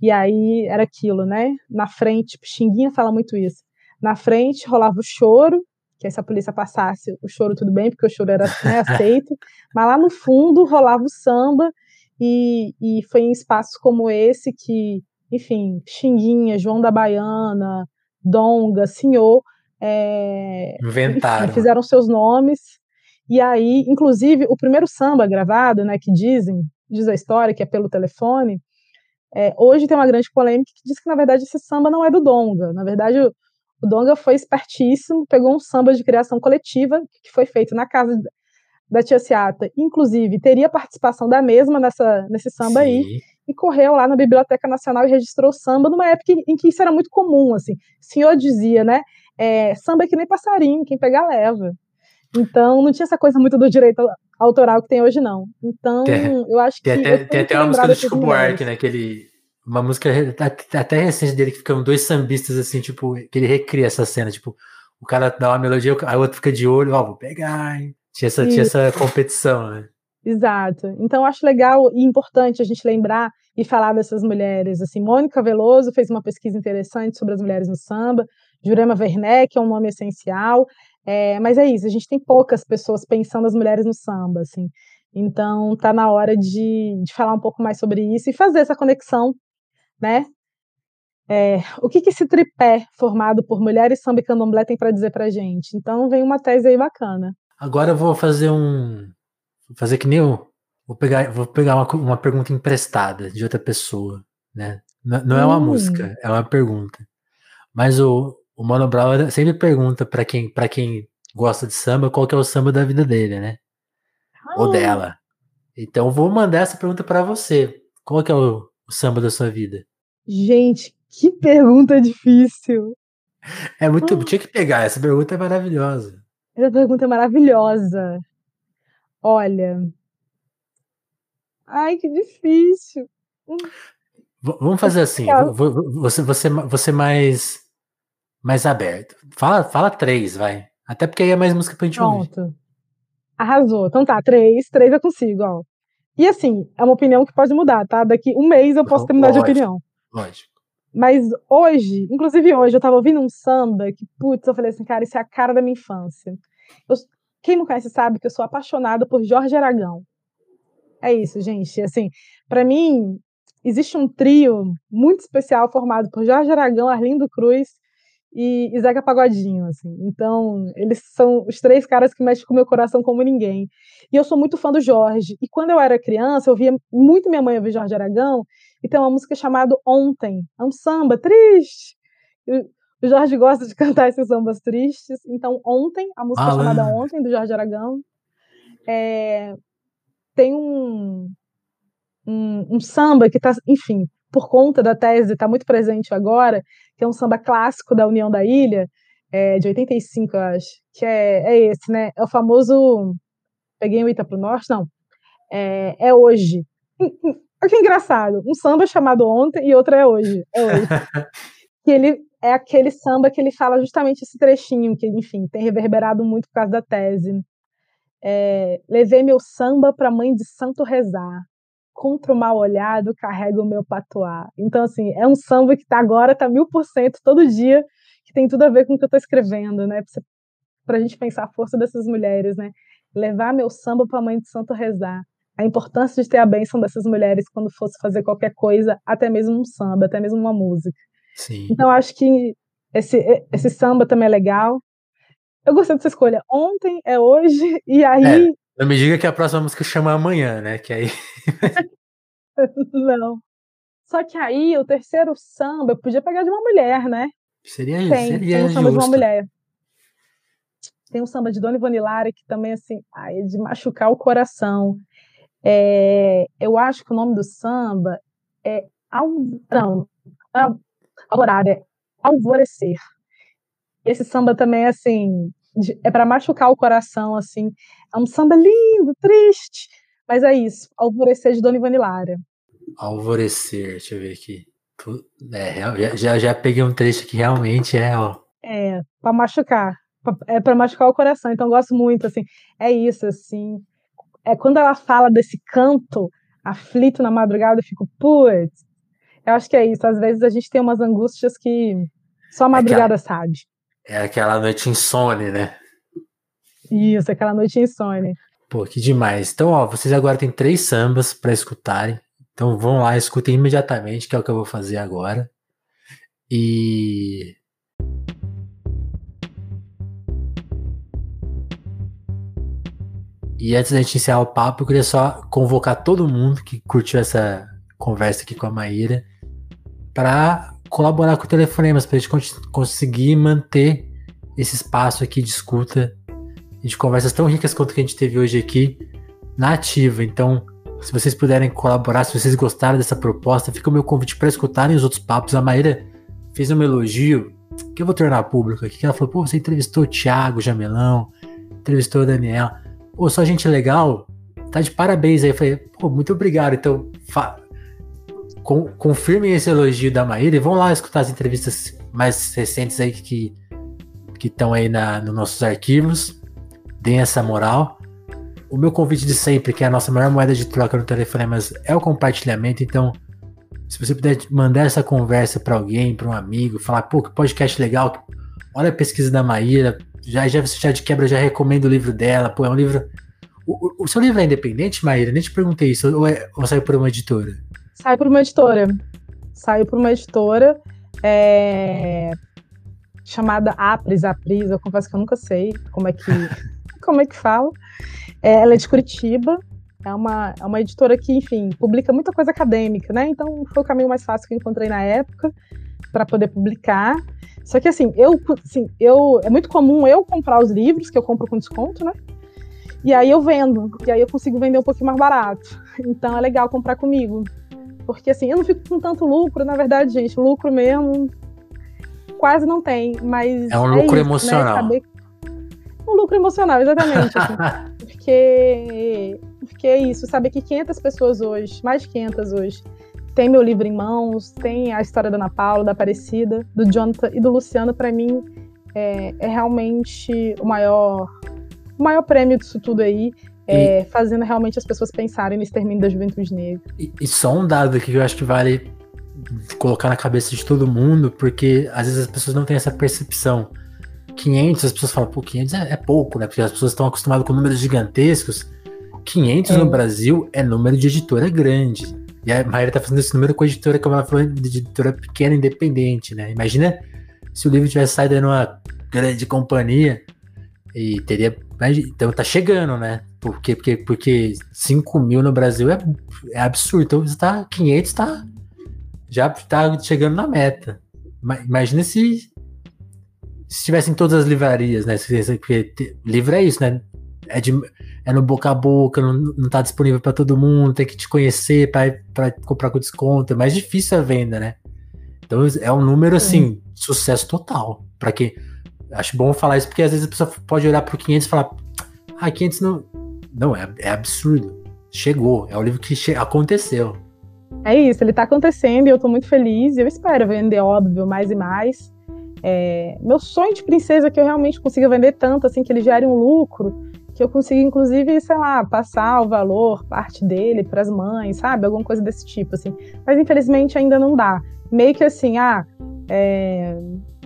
e aí era aquilo, né? Na frente, Xinguinha fala muito isso. Na frente rolava o choro, que se a polícia passasse, o choro tudo bem, porque o choro era né, aceito, mas lá no fundo rolava o samba, e, e foi em espaços como esse que, enfim, Xinguinha, João da Baiana, Donga, Senhor, é, Inventaram. Enfim, fizeram seus nomes e aí, inclusive, o primeiro samba gravado, né, que dizem, diz a história, que é pelo telefone, é, hoje tem uma grande polêmica que diz que, na verdade, esse samba não é do Donga. Na verdade, o, Donga foi espertíssimo, pegou um samba de criação coletiva que foi feito na casa da tia Ciata. Inclusive, teria participação da mesma nessa, nesse samba Sim. aí, e correu lá na Biblioteca Nacional e registrou o samba numa época em que isso era muito comum, assim. O senhor dizia, né, é, samba é que nem passarinho, quem pegar leva. Então, não tinha essa coisa muito do direito autoral que tem hoje, não. Então, tem, eu acho que. Tem até, tem até uma música do Chico Buarque, né? Que ele, uma música até recente dele que ficam dois sambistas, assim, tipo, que ele recria essa cena, tipo, o cara dá uma melodia, a outra fica de olho, ó, vou pegar, hein? Tinha essa, tinha essa competição, né? Exato. Então, acho legal e importante a gente lembrar e falar dessas mulheres. Assim, Mônica Veloso fez uma pesquisa interessante sobre as mulheres no samba, Jurema Werneck é um nome essencial, é, mas é isso, a gente tem poucas pessoas pensando as mulheres no samba, assim. Então, tá na hora de, de falar um pouco mais sobre isso e fazer essa conexão, né? É, o que, que esse tripé formado por mulheres samba e candomblé tem para dizer pra gente? Então, vem uma tese aí bacana. Agora eu vou fazer um. Vou fazer que nem eu. Vou pegar, vou pegar uma, uma pergunta emprestada de outra pessoa, né? Não, não é uma hum. música, é uma pergunta. Mas o, o Mano Brown sempre pergunta para quem, pra quem gosta de samba qual que é o samba da vida dele, né? Ah. Ou dela. Então vou mandar essa pergunta para você. Qual que é o, o, samba da sua vida? Gente, que pergunta difícil. É muito. Ah. Tinha que pegar, essa pergunta é maravilhosa. Essa pergunta é maravilhosa. Olha. Ai, que difícil. Vamos fazer assim. Você, você, você mais mais aberto. Fala, fala três, vai. Até porque aí é mais música pra gente Pronto. ouvir. Arrasou. Então tá, três, três eu consigo, ó. E assim, é uma opinião que pode mudar, tá? Daqui um mês eu posso ter mudado de opinião. Lógico. Mas hoje, inclusive hoje, eu tava ouvindo um samba que, putz, eu falei assim, cara, isso é a cara da minha infância. Eu, quem me conhece sabe que eu sou apaixonada por Jorge Aragão. É isso, gente. Assim, para mim, existe um trio muito especial formado por Jorge Aragão, Arlindo Cruz e, Zeca Pagodinho, assim. Então, eles são os três caras que mexem com o meu coração como ninguém. E eu sou muito fã do Jorge. E quando eu era criança, eu via muito minha mãe ouvir Jorge Aragão, e tem uma música chamada Ontem. É um samba triste. o Jorge gosta de cantar esses sambas tristes. Então, Ontem, a música ah, chamada Ontem, do Jorge Aragão. É, tem um, um, um samba que está, enfim, por conta da tese, está muito presente agora, que é um samba clássico da União da Ilha, é, de 85, eu acho, que é, é esse, né? É o famoso. Peguei o Ita pro Norte? Não. É, é hoje. Olha que engraçado. Um samba chamado ontem e outro é hoje. É hoje. que ele é aquele samba que ele fala justamente esse trechinho, que, enfim, tem reverberado muito por causa da tese. É, levei meu samba para mãe de santo rezar contra o mal olhado, carrega o meu patuá. Então, assim, é um samba que tá agora, tá mil por cento todo dia, que tem tudo a ver com o que eu tô escrevendo, né? Pra gente pensar a força dessas mulheres, né? Levar meu samba pra mãe de santo rezar. A importância de ter a bênção dessas mulheres quando fosse fazer qualquer coisa, até mesmo um samba, até mesmo uma música. Sim. Então, acho que esse, esse samba também é legal. Eu gostei dessa escolha. Ontem é hoje, e aí. É não me diga que a próxima música chama amanhã, né? Que aí. não. Só que aí o terceiro samba eu podia pegar de uma mulher, né? Seria isso. Tem, seria tem um samba justo. de uma mulher. Tem um samba de Dona Ivone Lara que também, assim, ai, é de machucar o coração. É, eu acho que o nome do samba é Alvorada, é Alvorecer. Esse samba também, assim, é para machucar o coração, assim. É um samba lindo, triste, mas é isso. Alvorecer de Dona Ivone Lara. Alvorecer, deixa eu ver aqui. É, já, já peguei um trecho que realmente é, ó. É, para machucar. É para machucar o coração. Então, gosto muito, assim. É isso, assim. É quando ela fala desse canto aflito na madrugada, eu fico, putz. Eu acho que é isso. Às vezes a gente tem umas angústias que só a madrugada é aquela, sabe. É aquela noite insone, né? Isso, aquela noite insone. Pô, que demais. Então, ó, vocês agora têm três sambas para escutarem. Então vão lá, escutem imediatamente, que é o que eu vou fazer agora. E. E antes da gente encerrar o papo, eu queria só convocar todo mundo que curtiu essa conversa aqui com a Maíra para colaborar com o Telefonemas, para a gente conseguir manter esse espaço aqui de escuta e de conversas tão ricas quanto que a gente teve hoje aqui na ativa. Então, se vocês puderem colaborar, se vocês gostaram dessa proposta, fica o meu convite para escutarem os outros papos. A Maíra fez um elogio que eu vou tornar público aqui. Que ela falou: pô, você entrevistou o Thiago Jamelão, entrevistou o Daniel. Pô, só gente legal. Tá de parabéns aí. Eu falei: pô, muito obrigado. Então, com, confirmem esse elogio da Maíra e vão lá escutar as entrevistas mais recentes aí que que estão aí na, nos nossos arquivos. Deem essa moral. O meu convite de sempre, que é a nossa maior moeda de troca no Telefonemas, é o compartilhamento. Então, se você puder mandar essa conversa para alguém, para um amigo, falar, pô, que podcast legal, olha a pesquisa da Maíra, já, já, já de quebra, já recomendo o livro dela, pô, é um livro. O, o, seu livro é independente, Maíra? Nem te perguntei isso, ou, é, ou saiu por uma editora? Sai por uma editora. Saiu por uma editora. É chamada Apris, Apris, eu confesso que eu nunca sei como é que, como é que fala. É, ela é de Curitiba, é uma, é uma editora que, enfim, publica muita coisa acadêmica, né? Então foi o caminho mais fácil que eu encontrei na época para poder publicar. Só que assim, eu, assim, eu é muito comum eu comprar os livros que eu compro com desconto, né? E aí eu vendo, e aí eu consigo vender um pouquinho mais barato. Então é legal comprar comigo. Porque assim, eu não fico com tanto lucro, na verdade, gente, lucro mesmo quase não tem, mas. É um é lucro isso, né? emocional. Né? Um lucro emocional, exatamente. assim, porque, porque é isso, saber que 500 pessoas hoje, mais de 500 hoje, tem meu livro em mãos, tem a história da Ana Paula, da Aparecida, do Jonathan e do Luciano, para mim é, é, realmente o maior, o maior prêmio disso tudo aí. É, e, fazendo realmente as pessoas pensarem no extermínio da juventude negra. E, e só um dado aqui que eu acho que vale colocar na cabeça de todo mundo, porque às vezes as pessoas não têm essa percepção. 500, as pessoas falam, pô, 500 é, é pouco, né? Porque as pessoas estão acostumadas com números gigantescos. 500 é. no Brasil é número de editora grande. E a Maíra tá fazendo esse número com a editora, como ela falou, de editora pequena, independente, né? Imagina se o livro tivesse saído numa grande companhia e teria. Então tá chegando, né? Porque, porque, porque 5 mil no Brasil é, é absurdo. Então você tá. 500 tá já tá chegando na meta. Imagina se se tivessem todas as livrarias, né? Porque livro é isso, né? É, de, é no boca a boca, não, não tá disponível para todo mundo, tem que te conhecer para comprar com desconto. É mais difícil a venda, né? Então é um número assim, sucesso total. Para que acho bom falar isso porque às vezes a pessoa pode olhar pro 500 e falar: "Ah, 500 não não é, é absurdo. Chegou, é o livro que aconteceu. É isso, ele está acontecendo e eu estou muito feliz. Eu espero vender, óbvio, mais e mais. É, meu sonho de princesa é que eu realmente consiga vender tanto, assim, que ele gere um lucro, que eu consiga, inclusive, sei lá, passar o valor, parte dele, para as mães, sabe? Alguma coisa desse tipo, assim. Mas infelizmente ainda não dá. Meio que assim, ah, é,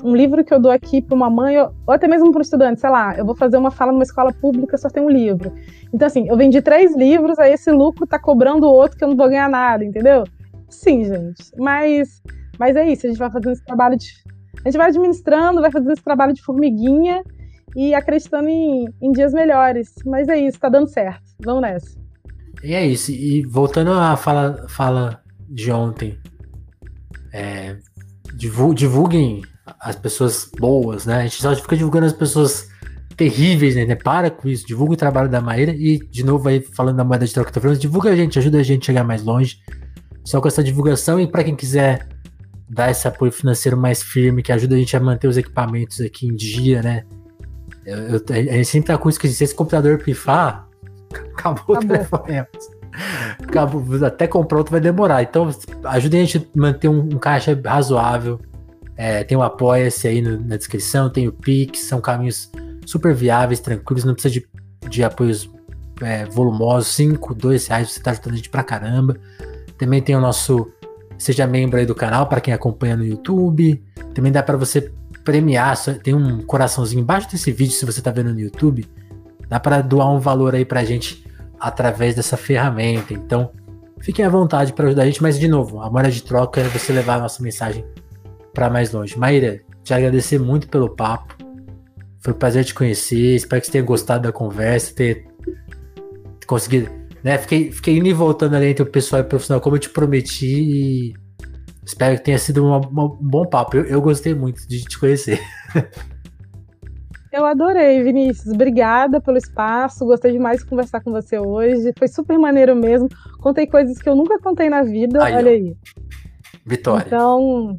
um livro que eu dou aqui para uma mãe, ou, até mesmo para um estudante, sei lá, eu vou fazer uma fala numa escola pública, só tem um livro. Então, assim, eu vendi três livros, aí esse lucro tá cobrando o outro que eu não vou ganhar nada, entendeu? Sim, gente. Mas, mas é isso, a gente vai fazendo esse trabalho de. A gente vai administrando, vai fazendo esse trabalho de formiguinha e acreditando em, em dias melhores. Mas é isso, tá dando certo. Vamos nessa. E é isso. E voltando à fala, fala de ontem, é, divulguem as pessoas boas, né? A gente só fica divulgando as pessoas terríveis, né? Para com isso, divulga o trabalho da Maíra e, de novo, aí falando da moeda de troca que falando, divulga a gente, ajuda a gente a chegar mais longe. Só com essa divulgação e para quem quiser dar esse apoio financeiro mais firme, que ajuda a gente a manter os equipamentos aqui em dia, né? Eu, eu, a gente sempre tá com isso que se esse computador pifar, acabou, acabou. o telefone. Acabou, até comprar outro vai demorar. Então, ajuda a gente a manter um, um caixa razoável é, tem o Apoia-se aí no, na descrição, tem o Pix, são caminhos super viáveis, tranquilos, não precisa de, de apoios é, volumosos, 5, 2 reais, você tá ajudando a gente pra caramba. Também tem o nosso Seja Membro aí do canal, para quem acompanha no YouTube. Também dá para você premiar, tem um coraçãozinho embaixo desse vídeo, se você tá vendo no YouTube. Dá para doar um valor aí pra gente através dessa ferramenta. Então, fiquem à vontade para ajudar a gente, mas de novo, a moeda de troca é você levar a nossa mensagem para mais longe. Maíra, te agradecer muito pelo papo. Foi um prazer te conhecer. Espero que você tenha gostado da conversa, ter conseguido. Né? Fiquei, fiquei indo e voltando ali entre o pessoal e o profissional, como eu te prometi. E espero que tenha sido uma, uma, um bom papo. Eu, eu gostei muito de te conhecer. Eu adorei, Vinícius. Obrigada pelo espaço. Gostei demais de conversar com você hoje. Foi super maneiro mesmo. Contei coisas que eu nunca contei na vida. Aí, Olha aí. Vitória. Então,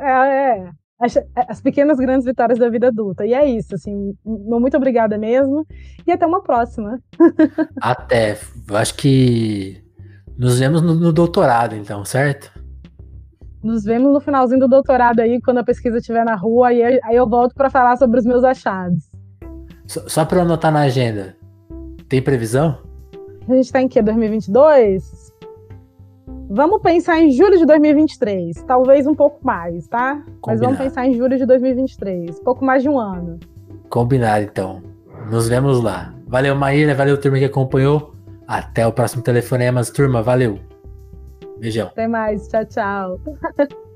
é, é. As, as, pequenas grandes vitórias da vida adulta. E é isso, assim, muito obrigada mesmo. E até uma próxima. Até. Acho que nos vemos no, no doutorado, então, certo? Nos vemos no finalzinho do doutorado aí, quando a pesquisa estiver na rua, aí, aí eu volto para falar sobre os meus achados. Só, só para eu anotar na agenda, tem previsão? A gente está em que? 2022? Vamos pensar em julho de 2023, talvez um pouco mais, tá? Combinado. Mas vamos pensar em julho de 2023, pouco mais de um ano. Combinado, então. Nos vemos lá. Valeu, Maíra, valeu, turma que acompanhou. Até o próximo Telefonemas, turma, valeu. Beijão. Até mais, tchau, tchau.